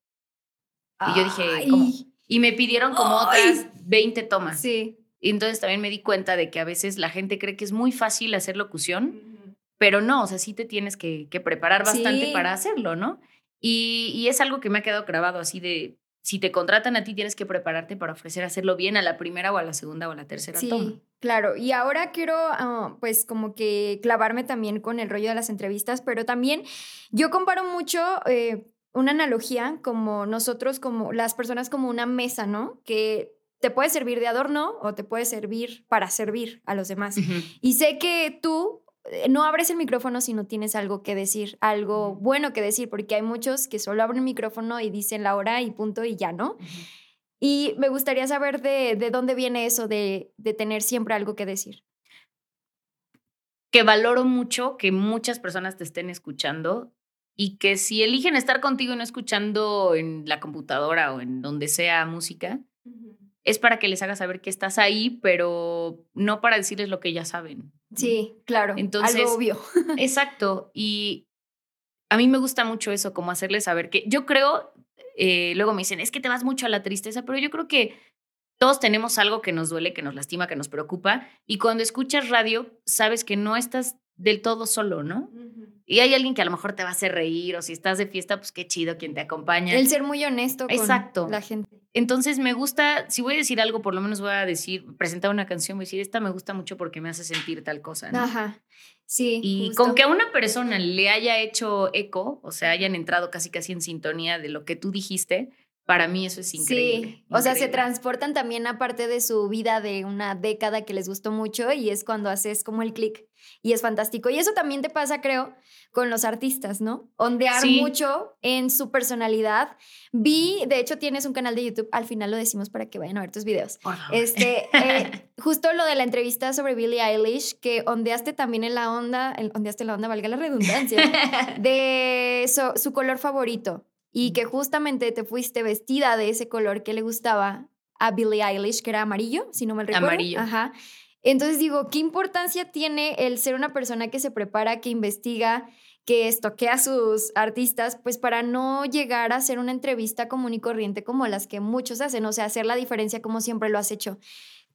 Y yo dije. Y me pidieron como otras 20 tomas. Sí. Y entonces también me di cuenta de que a veces la gente cree que es muy fácil hacer locución, pero no, o sea, sí te tienes que, que preparar bastante Sí. para hacerlo, ¿no? Y, y es algo que me ha quedado grabado así de, si te contratan a ti, tienes que prepararte para ofrecer hacerlo bien a la primera o a la segunda o a la tercera toma. Sí, claro. Y ahora quiero, ah, pues, como que clavarme también con el rollo de las entrevistas, pero también yo comparo mucho eh, una analogía como nosotros, como las personas, como una mesa, ¿no? Que te puede servir de adorno o te puede servir para servir a los demás. Ujú. Y sé que tú eh, no abres el micrófono si no tienes algo que decir, algo bueno que decir, porque hay muchos que solo abren el micrófono y dicen la hora y punto y ya, ¿no? Y me gustaría saber de, de dónde viene eso de, de tener siempre algo que decir. Que valoro mucho que muchas personas te estén escuchando y que si eligen estar contigo y no escuchando en la computadora o en donde sea música, es para que les hagas saber que estás ahí, pero no para decirles lo que ya saben. Sí, claro. Entonces- algo obvio. [LAUGHS] Exacto. Y a mí me gusta mucho eso, como hacerles saber que yo creo, eh, luego me dicen, es que te vas mucho a la tristeza, pero yo creo que todos tenemos algo que nos duele, que nos lastima, que nos preocupa. Y cuando escuchas radio, sabes que no estás del todo solo, ¿no? Y hay alguien que a lo mejor te va a hacer reír, o si estás de fiesta, pues qué chido quien te acompaña. El ser muy honesto con Exacto. la gente. Entonces me gusta, si voy a decir algo, por lo menos voy a decir, presentar una canción, voy a decir, esta me gusta mucho porque me hace sentir tal cosa. ¿no? Ajá. Sí. Y justo. con que a una persona le haya hecho eco, o sea, hayan entrado casi casi en sintonía de lo que tú dijiste, para mí eso es increíble. Sí, o sea, se transportan también a parte de su vida de una década que les gustó mucho y es cuando haces como el clic y es fantástico. Y eso también te pasa, creo, con los artistas, ¿no? Ondear Sí. mucho en su personalidad. Vi, de hecho, tienes un canal de YouTube, al final lo decimos para que vayan a ver tus videos. Este, eh, [LAUGHS] justo lo de la entrevista sobre Billie Eilish, que ondeaste también en la onda, en- ondeaste en la onda, valga la redundancia, [LAUGHS] de so- su color favorito y que justamente te fuiste vestida de ese color que le gustaba a Billie Eilish, que era amarillo, si no me recuerdo. Amarillo. Ajá. Entonces digo, ¿qué importancia tiene el ser una persona que se prepara, que investiga, que estoquea a sus artistas, pues para no llegar a hacer una entrevista común y corriente como las que muchos hacen, o sea, hacer la diferencia como siempre lo has hecho?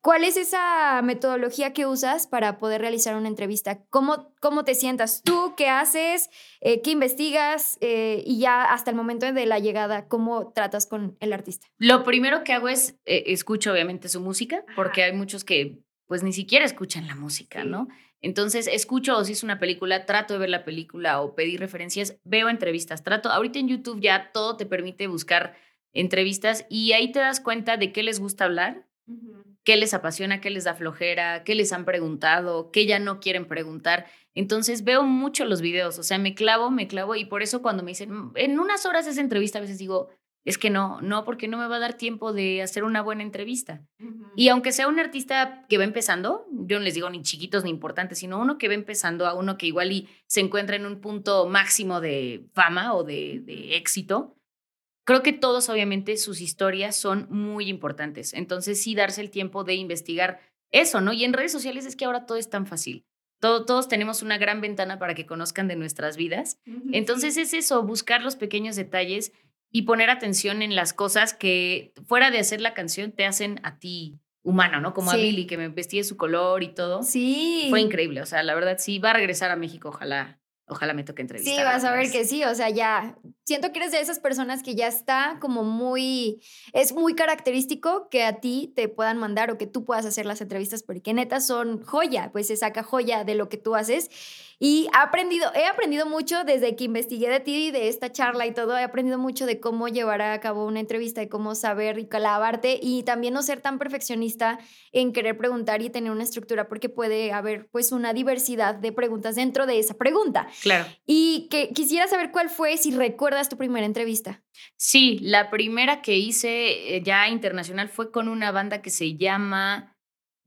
¿Cuál es esa metodología que usas para poder realizar una entrevista? ¿Cómo, cómo te sientas tú? ¿Qué haces? Eh, ¿Qué investigas? Eh, y ya hasta el momento de la llegada, ¿cómo tratas con el artista? Lo primero que hago es eh, escucho obviamente su música, porque hay muchos que pues ni siquiera escuchan la música, ¿no? Entonces, escucho o si es una película, trato de ver la película o pedir referencias, veo entrevistas, trato, ahorita en YouTube ya todo te permite buscar entrevistas y ahí te das cuenta de qué les gusta hablar, qué les apasiona, qué les da flojera, qué les han preguntado, qué ya no quieren preguntar. Entonces veo mucho los videos, o sea, me clavo, me clavo y por eso cuando me dicen, "Mm, en unas horas esa entrevista, a veces digo, es que no, no, porque no me va a dar tiempo de hacer una buena entrevista. Y aunque sea un artista que va empezando, yo no les digo ni chiquitos ni importantes, sino uno que va empezando a uno que igual y se encuentra en un punto máximo de fama o de, de éxito, creo que todos obviamente sus historias son muy importantes. Entonces sí darse el tiempo de investigar eso, ¿no? Y en redes sociales es que ahora todo es tan fácil. Todo, todos tenemos una gran ventana para que conozcan de nuestras vidas. Entonces es eso, buscar los pequeños detalles y poner atención en las cosas que fuera de hacer la canción te hacen a ti humano, ¿no? Como a. Billy, que me vestí de su color y todo. Sí. Fue increíble. O sea, la verdad, sí, va a regresar a México. Ojalá, ojalá me toque entrevistar. Sí, vas a ver que sí, o sea, ya siento que eres de esas personas que ya está como muy, es muy característico que a ti te puedan mandar o que tú puedas hacer las entrevistas porque neta son joya, pues se saca joya de lo que tú haces y he aprendido, he aprendido mucho desde que investigué de ti y de esta charla y todo, he aprendido mucho de cómo llevar a cabo una entrevista y cómo saber y clavarte y también no ser tan perfeccionista en querer preguntar y tener una estructura porque puede haber pues una diversidad de preguntas dentro de esa pregunta. Claro. Y que quisiera saber cuál fue, si recuerdas tu primera entrevista. Sí, la primera que hice eh, ya internacional fue con una banda que se llama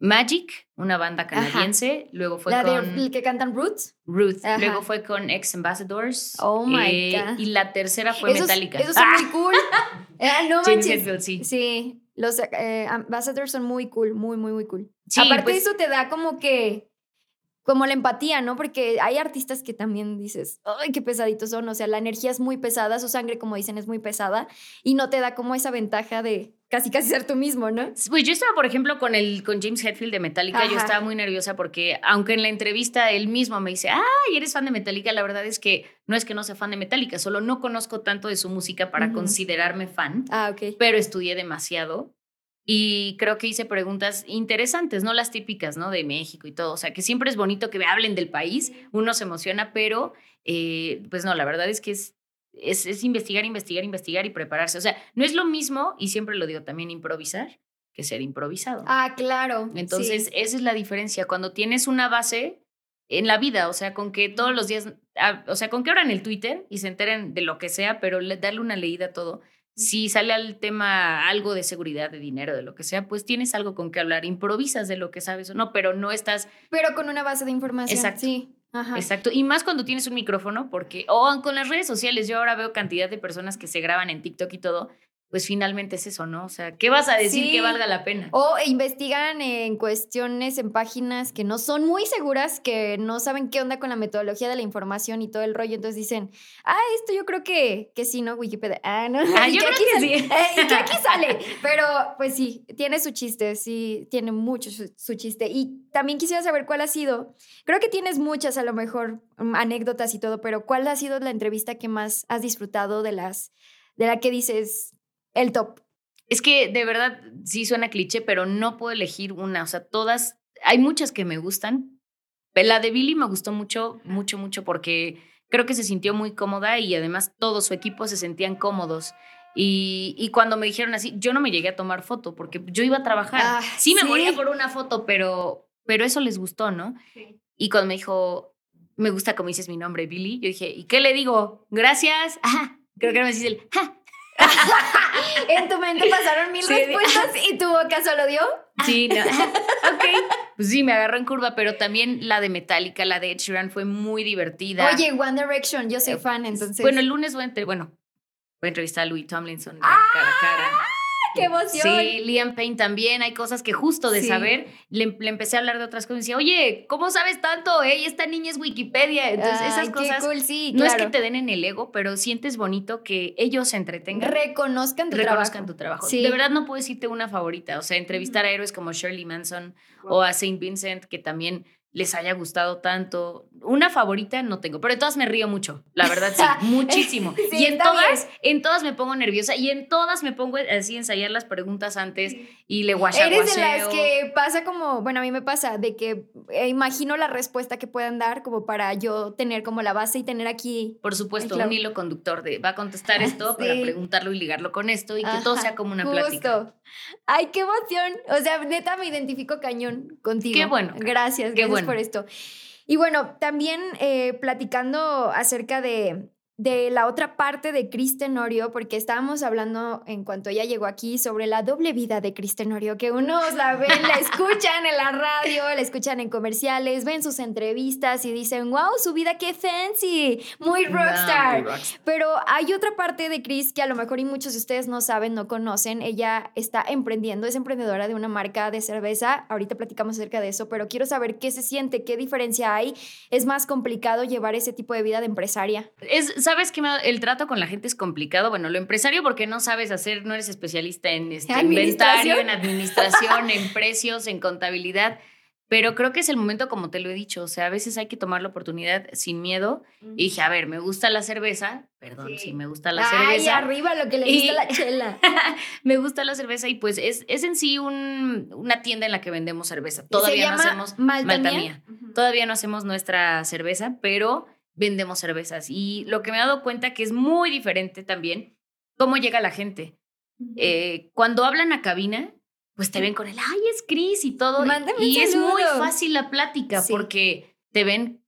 Magic, una banda canadiense. Luego fue la con de el que cantan Roots. Ruth. Ajá. Luego fue con Ex Ambassadors. Oh my eh, God. Y la tercera fue esos, Metallica. Esos son muy [LAUGHS] cool. Ah, no James manches. Hetfield, sí. Sí, los eh, ambassadors son muy cool, muy, muy, muy cool. Sí, Aparte pues- eso te da como que, como la empatía, ¿no? Porque hay artistas que también dices, ay, qué pesaditos son. O sea, la energía es muy pesada, su sangre, como dicen, es muy pesada y no te da como esa ventaja de casi, casi ser tú mismo, ¿no? Pues yo estaba, por ejemplo, con el con James Hetfield de Metallica. Yo Ajá. estaba muy nerviosa porque, aunque en la entrevista él mismo me dice, ay, eres fan de Metallica, la verdad es que no es que no sea fan de Metallica, solo no conozco tanto de su música para Ujú. considerarme fan, Ah, ok. pero estudié demasiado. Y creo que hice preguntas interesantes, no las típicas, ¿no? De México y todo. O sea, que siempre es bonito que me hablen del país, uno se emociona, pero eh, pues no, la verdad es que es, es, es investigar, investigar, investigar y prepararse. O sea, no es lo mismo, y siempre lo digo también, improvisar que ser improvisado. Ah, claro. Entonces, sí. esa es la diferencia. Cuando tienes una base en la vida, o sea, con que todos los días, ah, o sea, con que abran el Twitter y se enteren de lo que sea, pero le- darle una leída a todo. Si sale al tema algo de seguridad, de dinero, de lo que sea, pues tienes algo con que hablar. Improvisas de lo que sabes o no, pero no estás Pero con una base de información. Exacto. Sí. Ajá. Exacto. Y más cuando tienes un micrófono, porque, o con las redes sociales, yo ahora veo cantidad de personas que se graban en TikTok y todo, pues finalmente es eso, ¿no? O sea, ¿qué vas a decir Sí. que valga la pena? O investigan en cuestiones en páginas que no son muy seguras, que no saben qué onda con la metodología de la información y todo el rollo. Entonces dicen, ah, esto yo creo que, que sí, ¿no? Wikipedia. Ah, no. Ah, [LAUGHS] y yo que creo aquí que sale- sí. [LAUGHS] eh, y que aquí sale. Pero pues sí, tiene su chiste, sí, tiene mucho su, su chiste. Y también quisiera saber cuál ha sido. Creo que tienes muchas, a lo mejor, mm, anécdotas y todo, pero ¿cuál ha sido la entrevista que más has disfrutado de las, de la que dices el top? Es que de verdad sí suena cliché, pero no puedo elegir una. O sea, todas, hay muchas que me gustan. La de Billy me gustó mucho, mucho, mucho porque creo que se sintió muy cómoda y además todo su equipo se sentían cómodos. Y, y cuando me dijeron así, yo no me llegué a tomar foto porque yo iba a trabajar. Ah, sí me sí. moría por una foto, pero, pero eso les gustó, ¿no? Y cuando me dijo, me gusta como dices mi nombre, Billy, yo dije, ¿y qué le digo? Gracias. [LAUGHS] Ajá. Creo que no me dices el, "Ja". [LAUGHS] En tu mente pasaron mil Sí. respuestas y tu boca solo dio. Sí, no. ok. Pues sí, me agarró en curva, pero también la de Metallica, la de Ed Sheeran fue muy divertida. Oye, One Direction, yo soy Eh, fan, entonces. Bueno, el lunes voy a, entre- bueno, voy a entrevistar a Louis Tomlinson ¡Ah! cara a cara. [LAUGHS] ¡Qué emoción! Sí, Liam Payne también. Hay cosas que justo de Sí. saber, le, le empecé a hablar de otras cosas. Y decía, oye, ¿cómo sabes tanto? Ey, esta niña es Wikipedia. Entonces, Ay, esas cosas. cool, sí, No es que te den en el ego, pero sientes bonito que ellos se entretengan. reconozcan tu reconozcan trabajo. tu trabajo. Sí. De verdad no puedo decirte una favorita. O sea, entrevistar a héroes como Shirley Manson o a Saint Vincent, que también les haya gustado tanto. Una favorita no tengo, pero de todas me río mucho, la verdad sí, [LAUGHS] muchísimo. Sí, y en todas, en todas me pongo nerviosa y en todas me pongo así ensayar las preguntas antes y le guachaguaseo. Eres de las que pasa como, bueno, a mí me pasa, de que eh, imagino la respuesta que puedan dar como para yo tener como la base y tener aquí. Por supuesto, un hilo conductor de va a contestar [LAUGHS] esto para preguntarlo y ligarlo con esto y que todo sea como una justo. plática. Ay, qué emoción. O sea, neta me identifico cañón contigo. Qué bueno. Gracias, Qué gracias bueno. Por esto. Y bueno, también eh, platicando acerca de, de la otra parte de Cris Tenorio, porque estábamos hablando en cuanto ella llegó aquí sobre la doble vida de Cris Tenorio, que unos la ven, la escuchan en la radio, la escuchan en comerciales, ven sus entrevistas y dicen, wow, su vida qué fancy, muy rockstar. No. Pero hay otra parte de Chris que a lo mejor y muchos de ustedes no saben, no conocen. Ella está emprendiendo, es emprendedora de una marca de cerveza. Ahorita platicamos acerca de eso, pero quiero saber qué se siente, qué diferencia hay. Es más complicado llevar ese tipo de vida de empresaria. Es, Sabes que el trato con la gente es complicado. Bueno, lo empresario porque no sabes hacer, no eres especialista en este, inventario, en administración, en precios, en contabilidad. Pero creo que es el momento, como te lo he dicho, o sea, a veces hay que tomar la oportunidad sin miedo. Y dije, a ver, me gusta la cerveza, perdón, Sí. sí, me gusta la Ay, cerveza. arriba lo que le Y- gusta la chela. [LAUGHS] me gusta la cerveza y pues es, es en sí un- una tienda en la que vendemos cerveza. Todavía no hacemos Malta Malta Mía. Mía. Todavía no hacemos nuestra cerveza, pero vendemos cervezas. Y lo que me he dado cuenta que es muy diferente también cómo llega la gente. Eh, cuando hablan a cabina, pues te ven con el, ay, es Cris y todo. Mándame y un es muy fácil la plática Sí. porque te ven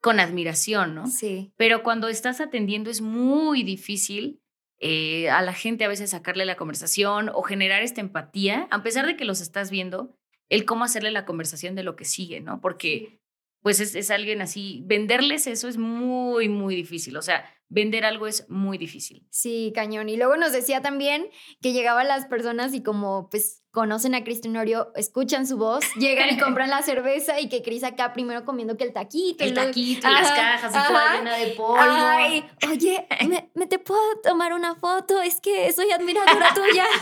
con admiración, ¿no? Sí. Pero cuando estás atendiendo es muy difícil eh, a la gente a veces sacarle la conversación o generar esta empatía, a pesar de que los estás viendo, el cómo hacerle la conversación de lo que sigue, ¿no? Porque pues es, es alguien así, venderles eso es muy, muy difícil, o sea, vender algo es muy difícil. Sí, cañón. Y luego nos decía también que llegaban las personas y como pues conocen a Cris Tenorio, escuchan su voz, llegan y compran la cerveza y que Cris acá primero comiendo que el taquito. y El taquito y las Ajá, cajas y toda llena de polvo. Ay, oye, ¿me, me te puedo tomar una foto? Es que soy admiradora tuya. [LAUGHS]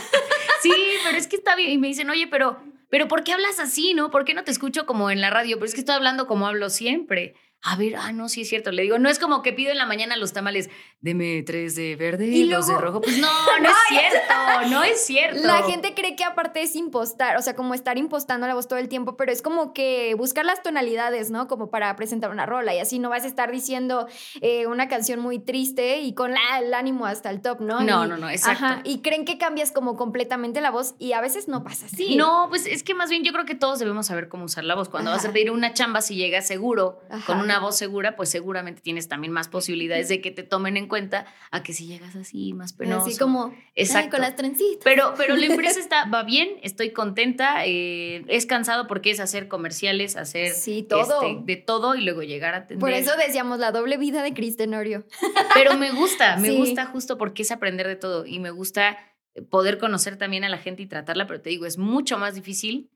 Sí, pero es que está bien. Y me dicen, oye, pero, pero ¿por qué hablas así, no? ¿Por qué no te escucho como en la radio? Pero es que estoy hablando como hablo siempre. A ver, ah, no, sí es cierto. Le digo, no es como que pido en la mañana los tamales, deme tres de verde Y y dos de luego- rojo. Pues no, [LAUGHS] no es [LAUGHS] cierto, no es cierto. La gente cree que aparte es impostar, o sea, como estar impostando la voz todo el tiempo, pero es como que buscar las tonalidades, ¿no? Como para presentar una rola y así no vas a estar diciendo eh, una canción muy triste y con la- el ánimo hasta el top, ¿no? No, Y- no, no, exacto. y creen que cambias como completamente la voz y a veces no pasa así. No, pues es que más bien yo creo que todos debemos saber cómo usar la voz. Cuando vas a pedir una chamba, si llegas seguro, Ajá. con una voz segura, pues seguramente tienes también más posibilidades de que te tomen en cuenta a que si llegas así, más penoso. Así como Exacto. con las trencitas. Pero, pero la empresa [LAUGHS] está, va bien, estoy contenta, eh, es cansado porque es hacer comerciales, hacer Sí, todo. este, de todo y luego llegar a atender. Por eso decíamos la doble vida de Cris Tenorio. Pero me gusta, me Sí. gusta justo porque es aprender de todo y me gusta poder conocer también a la gente y tratarla, pero te digo, es mucho más difícil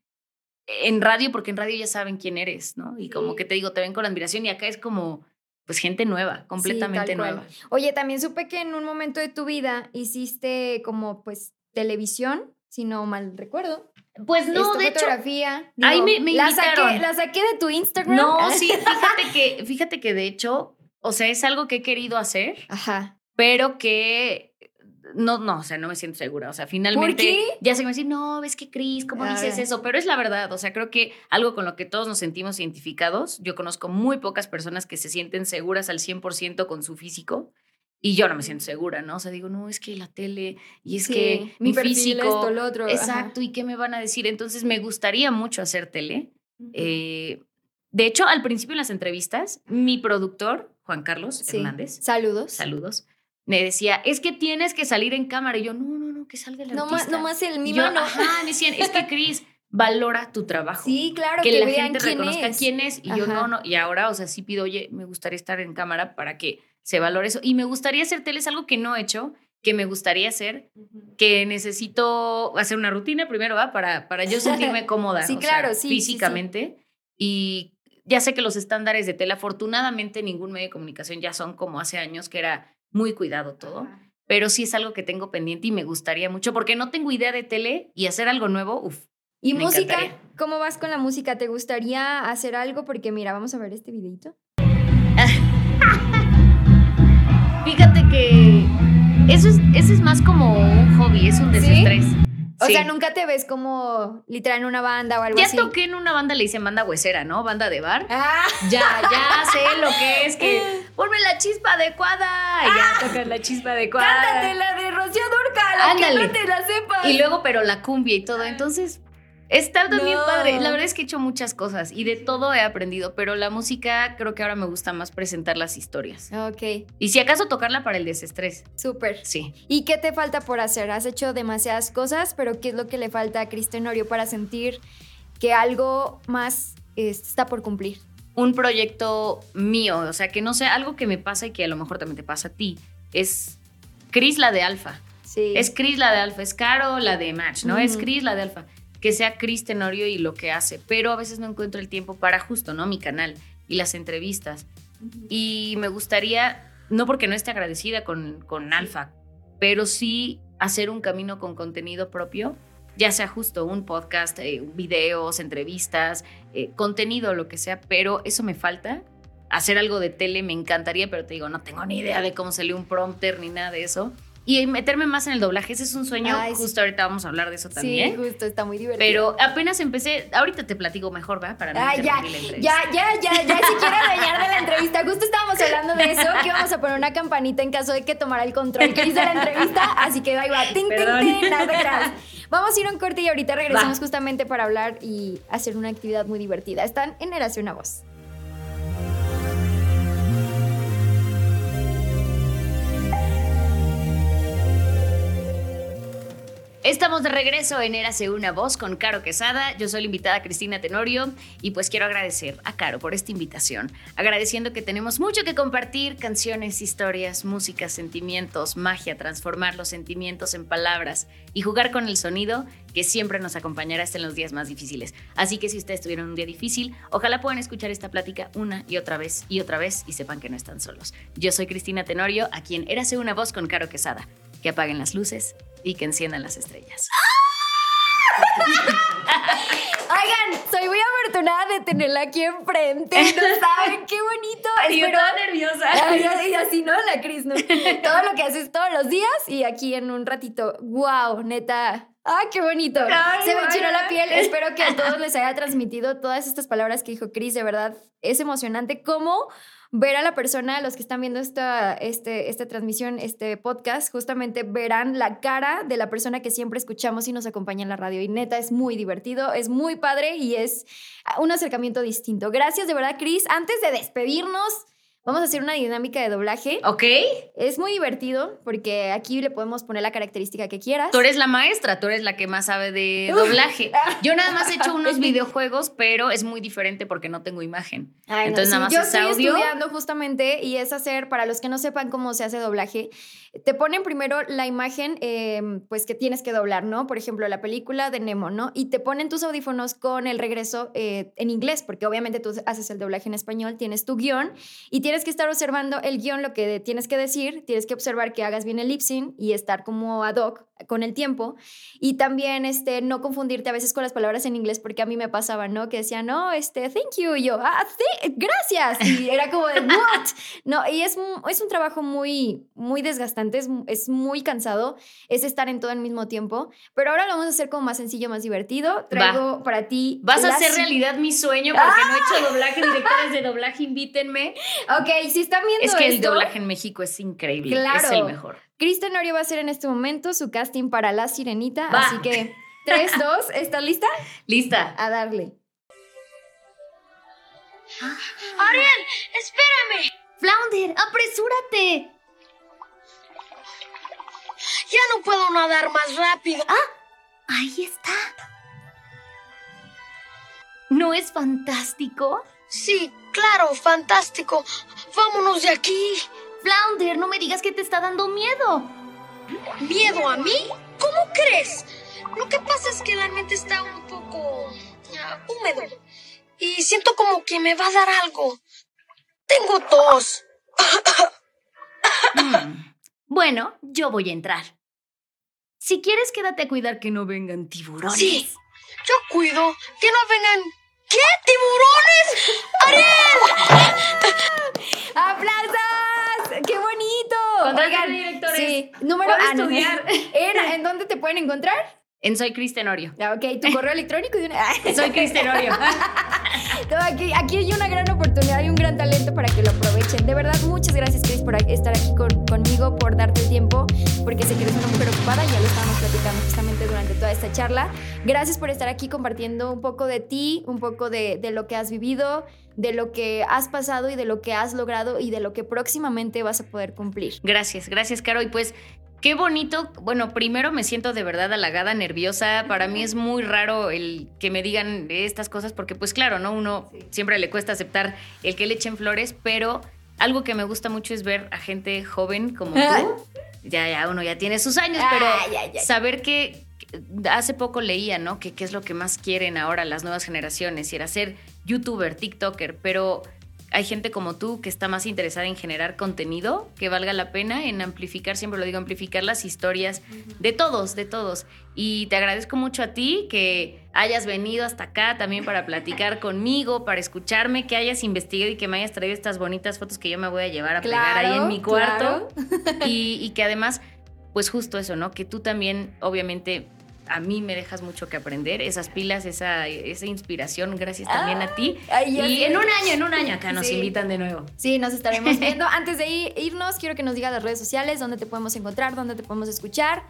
en radio porque en radio ya saben quién eres, ¿no? Y como que te digo, te ven con admiración y acá es como, pues gente nueva, completamente nueva. Oye, también supe que en un momento de tu vida hiciste como pues televisión, si no mal recuerdo. Pues no, de hecho, fotografía. ahí me- me la saqué, la saqué de tu Instagram. no, sí, [LAUGHS] fíjate que, fíjate que de hecho, o sea, es algo que he querido hacer, Ajá. pero que no, no, o sea, no me siento segura. O sea, finalmente qué? ya que me dicen, no, ves que Cris, ¿cómo A dices ver. eso? Pero es la verdad. O sea, creo que algo con lo que todos nos sentimos identificados. Yo conozco muy pocas personas que se sienten seguras al 100% con su físico. Y yo no me siento segura, ¿no? O sea, digo, no, es que la tele y es Sí, que mi mi, físico. esto, lo otro. ajá. Exacto, ¿y qué me van a decir? Entonces me gustaría mucho hacer tele. Eh, de hecho, al principio en las entrevistas, mi productor, Juan Carlos Sí. Hernández, Saludos. saludos, me decía, es que tienes que salir en cámara. Y yo, no, no, no, que salga el No más, artista. no más el mi yo, mano. ajá, me decían, es que Cris, valora tu trabajo. Sí, claro, que, que, la vean gente quién reconozca es. quién es. Y yo, no, no. Y ahora, o sea, sí pido, oye, me gustaría estar en cámara para que se valore eso. Y me gustaría hacer tele, es algo que no he hecho. que me gustaría hacer, que necesito hacer una rutina primero, ¿va? Para, para yo sentirme [LAUGHS] cómoda. Sí, sea, claro, sí, sí, sí. Físicamente. Y ya sé que los estándares de tela, afortunadamente, ningún medio de comunicación ya son como hace años, que era muy cuidado todo. Pero sí es algo que tengo pendiente y me gustaría mucho, porque no tengo idea de tele y hacer algo nuevo, uff. ¿Y Me música? encantaría. ¿Cómo vas con la música? ¿Te gustaría hacer algo? Porque mira, vamos a ver este videito. [LAUGHS] Fíjate que eso es, eso es más como un hobby, es un ¿Sí? O Sí. sea, nunca te ves como literal en una banda o algo Ya así. toqué en una banda, le dicen banda huesera, ¿no? Banda de bar. Ah, Ya, ya [LAUGHS] sé lo que es que ponme la chispa adecuada. Y ya tocas la chispa adecuada. cántate la de Rocío Durcal, aunque Ándale. no te la sepas. Y luego, pero la cumbia y todo. Entonces, está también No. padre. La verdad es que he hecho muchas cosas y de todo he aprendido, pero la música creo que ahora me gusta más presentar las historias. Ok, Y si acaso tocarla para el desestrés. súper. Sí. ¿Y qué te falta por hacer? Has hecho demasiadas cosas, pero ¿qué es lo que le falta a Cristian Orio para sentir que algo más está por cumplir? un proyecto mío, o sea, que no sea algo que me pasa y que a lo mejor también te pasa a ti. Es Cris la de Alfa. Sí. Es Cris la de Alfa, es Caro la de Match, ¿no? Es. Cris la de Alfa. Que sea Cris Tenorio y lo que hace, pero a veces no encuentro el tiempo para justo, ¿no? Mi canal y las entrevistas. Y me gustaría, no porque no esté agradecida con, con Alfa, pero sí hacer un camino con contenido propio, ya sea justo un podcast, eh, videos, entrevistas, eh, contenido, lo que sea, pero eso me falta. Hacer algo de tele me encantaría, pero te digo, no tengo ni idea de cómo salió un prompter ni nada de eso. Y meterme más en el doblaje, ese es un sueño, Ay, sí. justo ahorita vamos a hablar de eso Sí, también. justo, está muy divertido. Pero apenas empecé, ahorita te platico mejor, ¿va? Para no Ay, ya, la entrevista. ya, ya, ya, ya se quiere dañar de la entrevista. Justo estábamos hablando de eso, que íbamos a poner una campanita en caso de que tomara el control Cris de la entrevista, así que ahí va, ting, ting, ting, nada. Vamos a ir a un corte y ahorita regresamos Va. justamente para hablar y hacer una actividad muy divertida. Están en Eración a Voz. Estamos de regreso en Érase una voz con Caro Quesada. Yo soy la invitada Cristina Tenorio y pues quiero agradecer a Caro por esta invitación. Agradeciendo que tenemos mucho que compartir, canciones, historias, música, sentimientos, magia, transformar los sentimientos en palabras y jugar con el sonido que siempre nos acompañará hasta en los días más difíciles. Así que si ustedes tuvieron un día difícil, ojalá puedan escuchar esta plática una y otra vez y otra vez y sepan que no están solos. Yo soy Cristina Tenorio, a quien Érase una voz con Caro Quesada. Que apaguen las luces y que enciendan las estrellas. [LAUGHS] Oigan, soy muy afortunada de tenerla aquí enfrente. No saben qué bonito. [LAUGHS] Espero- nerviosa. [LAUGHS] Ay, ay, y así, ¿no? La Cris, ¿no? Todo lo que haces todos los días y aquí en un ratito. ¡Wow! Neta. ¡Ay, qué bonito! Ay, Se me chinó la piel. Espero que a todos les haya transmitido todas estas palabras que dijo Cris. De verdad, es emocionante cómo ver a la persona, los que están viendo esta, este, esta transmisión, este podcast, justamente verán la cara de la persona que siempre escuchamos y nos acompaña en la radio. Y neta, es muy divertido, es muy padre y es un acercamiento distinto. Gracias de verdad, Cris. Antes de despedirnos, vamos a hacer una dinámica de doblaje. ¿Ok? Es muy divertido porque aquí le podemos poner la característica que quieras. Tú eres la maestra, tú eres la que más sabe de doblaje. [LAUGHS] Yo nada más he hecho unos [LAUGHS] videojuegos, pero es muy diferente porque no tengo imagen. Ay, no, Entonces sí, nada más Yo es estoy audio. estudiando justamente y es hacer, para los que no sepan cómo se hace doblaje, te ponen primero la imagen eh, pues que tienes que doblar, ¿no? Por ejemplo, la película de Nemo, ¿no? Y te ponen tus audífonos con el regreso eh, en inglés, porque obviamente tú haces el doblaje en español, tienes tu guion y tienes que estar observando el guion, lo que tienes que decir, tienes que observar que hagas bien el lip sync y estar como ad hoc con el tiempo y también este no confundirte a veces con las palabras en inglés porque a mí me pasaba, ¿no? Que decía, "No, este thank you" y yo, "Ah, gracias." Y era como de, "What?" No, y es es un trabajo muy muy desgastante, es, es muy cansado, es estar en todo al mismo tiempo, pero ahora lo vamos a hacer como más sencillo, más divertido. Traigo para ti Vas a hacer realidad mi sueño porque no he ¡Ah! hecho [LAUGHS] doblaje, directores de doblaje, invítenme. Ok, si están viendo Es que el doblaje en México es increíble, Claro. es el mejor. Cristian Orio va a hacer en este momento su casting para La Sirenita, Va. así que 3 2, [LAUGHS] ¿estás lista? Lista. A darle. Ariel, espérame. Flounder, apresúrate. Ya no puedo nadar más rápido. Ahí está. ¿No es fantástico? Sí, claro, fantástico. Vámonos de aquí. Flounder, no me digas que te está dando miedo. ¿Miedo a mí? ¿Cómo crees? Lo que pasa es que la mente está un poco húmedo y siento como que me va a dar algo. Tengo tos. Mm. Bueno, yo voy a entrar. Si quieres, quédate a cuidar que no vengan tiburones. Sí, yo cuido que no vengan. ¿Qué? ¿Tiburones? ¡Aplausos! ¡Qué bonito! Contraten directores. Sí, número no. estudiar. [LAUGHS] ¿En, ¿En dónde te pueden encontrar? En Soy Cris Tenorio. Ah, Ok, tu [LAUGHS] correo electrónico de una. Soy Cris Tenorio. [LAUGHS] Aquí, hay una gran oportunidad y un gran talento para que lo aprovechen. De verdad, muchas gracias, Chris, por estar aquí con- conmigo, por darte el tiempo, porque sé que eres una mujer ocupada, ya lo estábamos platicando justamente durante toda esta charla. Gracias por estar aquí compartiendo un poco de ti, un poco de, de lo que has vivido, de lo que has pasado y de lo que has logrado y de lo que próximamente vas a poder cumplir. Gracias, gracias, Caro. Y pues, qué bonito. Bueno, primero me siento de verdad halagada, nerviosa. Para mí es muy raro el que me digan estas cosas, porque, pues, claro, ¿no? Uno siempre le cuesta aceptar el que le echen flores, pero algo que me gusta mucho es ver a gente joven como tú. Ya, ya, uno ya tiene sus años, pero ay, ay. saber que que hace poco leía, ¿no? Que qué es lo que más quieren ahora las nuevas generaciones, y era ser youtuber, TikToker, pero hay gente como tú que está más interesada en generar contenido que valga la pena, en amplificar, siempre lo digo, amplificar las historias de todos, de todos. Y te agradezco mucho a ti que hayas venido hasta acá también para platicar conmigo, para escucharme, que hayas investigado y que me hayas traído estas bonitas fotos que yo me voy a llevar a pegar ahí en mi cuarto. Y, y que además, pues justo eso, ¿no? Que tú también, obviamente, a mí me dejas mucho que aprender, esas pilas, esa, esa inspiración, gracias también a ti. Ay, ya y en un año, en un año acá nos Sí. invitan de nuevo. Sí, nos estaremos [LAUGHS] viendo. Antes de ir- irnos, quiero que nos digas las redes sociales, dónde te podemos encontrar, dónde te podemos escuchar,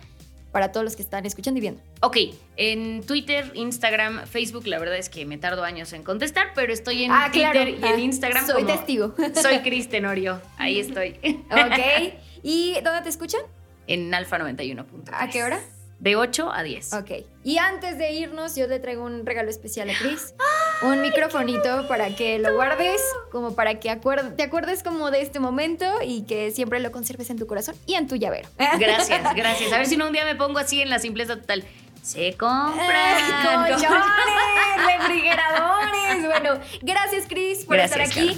para todos los que están escuchando y viendo. Ok, en Twitter, Instagram, Facebook, la verdad es que me tardo años en contestar, pero estoy en Ah, Twitter claro. y Ah, en Instagram soy como testigo. [LAUGHS] Soy Cris Tenorio, ahí estoy. Ok. ¿Y dónde te escuchan? en Alfa 91. ¿A qué hora? De 8 a 10. Ok. Y antes de irnos, yo te traigo un regalo especial a Cris. [GASPS] Un microfonito para que lo guardes, como para que acuer- te acuerdes como de este momento y que siempre lo conserves en tu corazón y en tu llavero. [LAUGHS] Gracias, gracias. A ver si no un día me pongo así en la simpleza total. Se compran. colchones, [LAUGHS] refrigeradores. Bueno, gracias Cris por Gracias, estar aquí.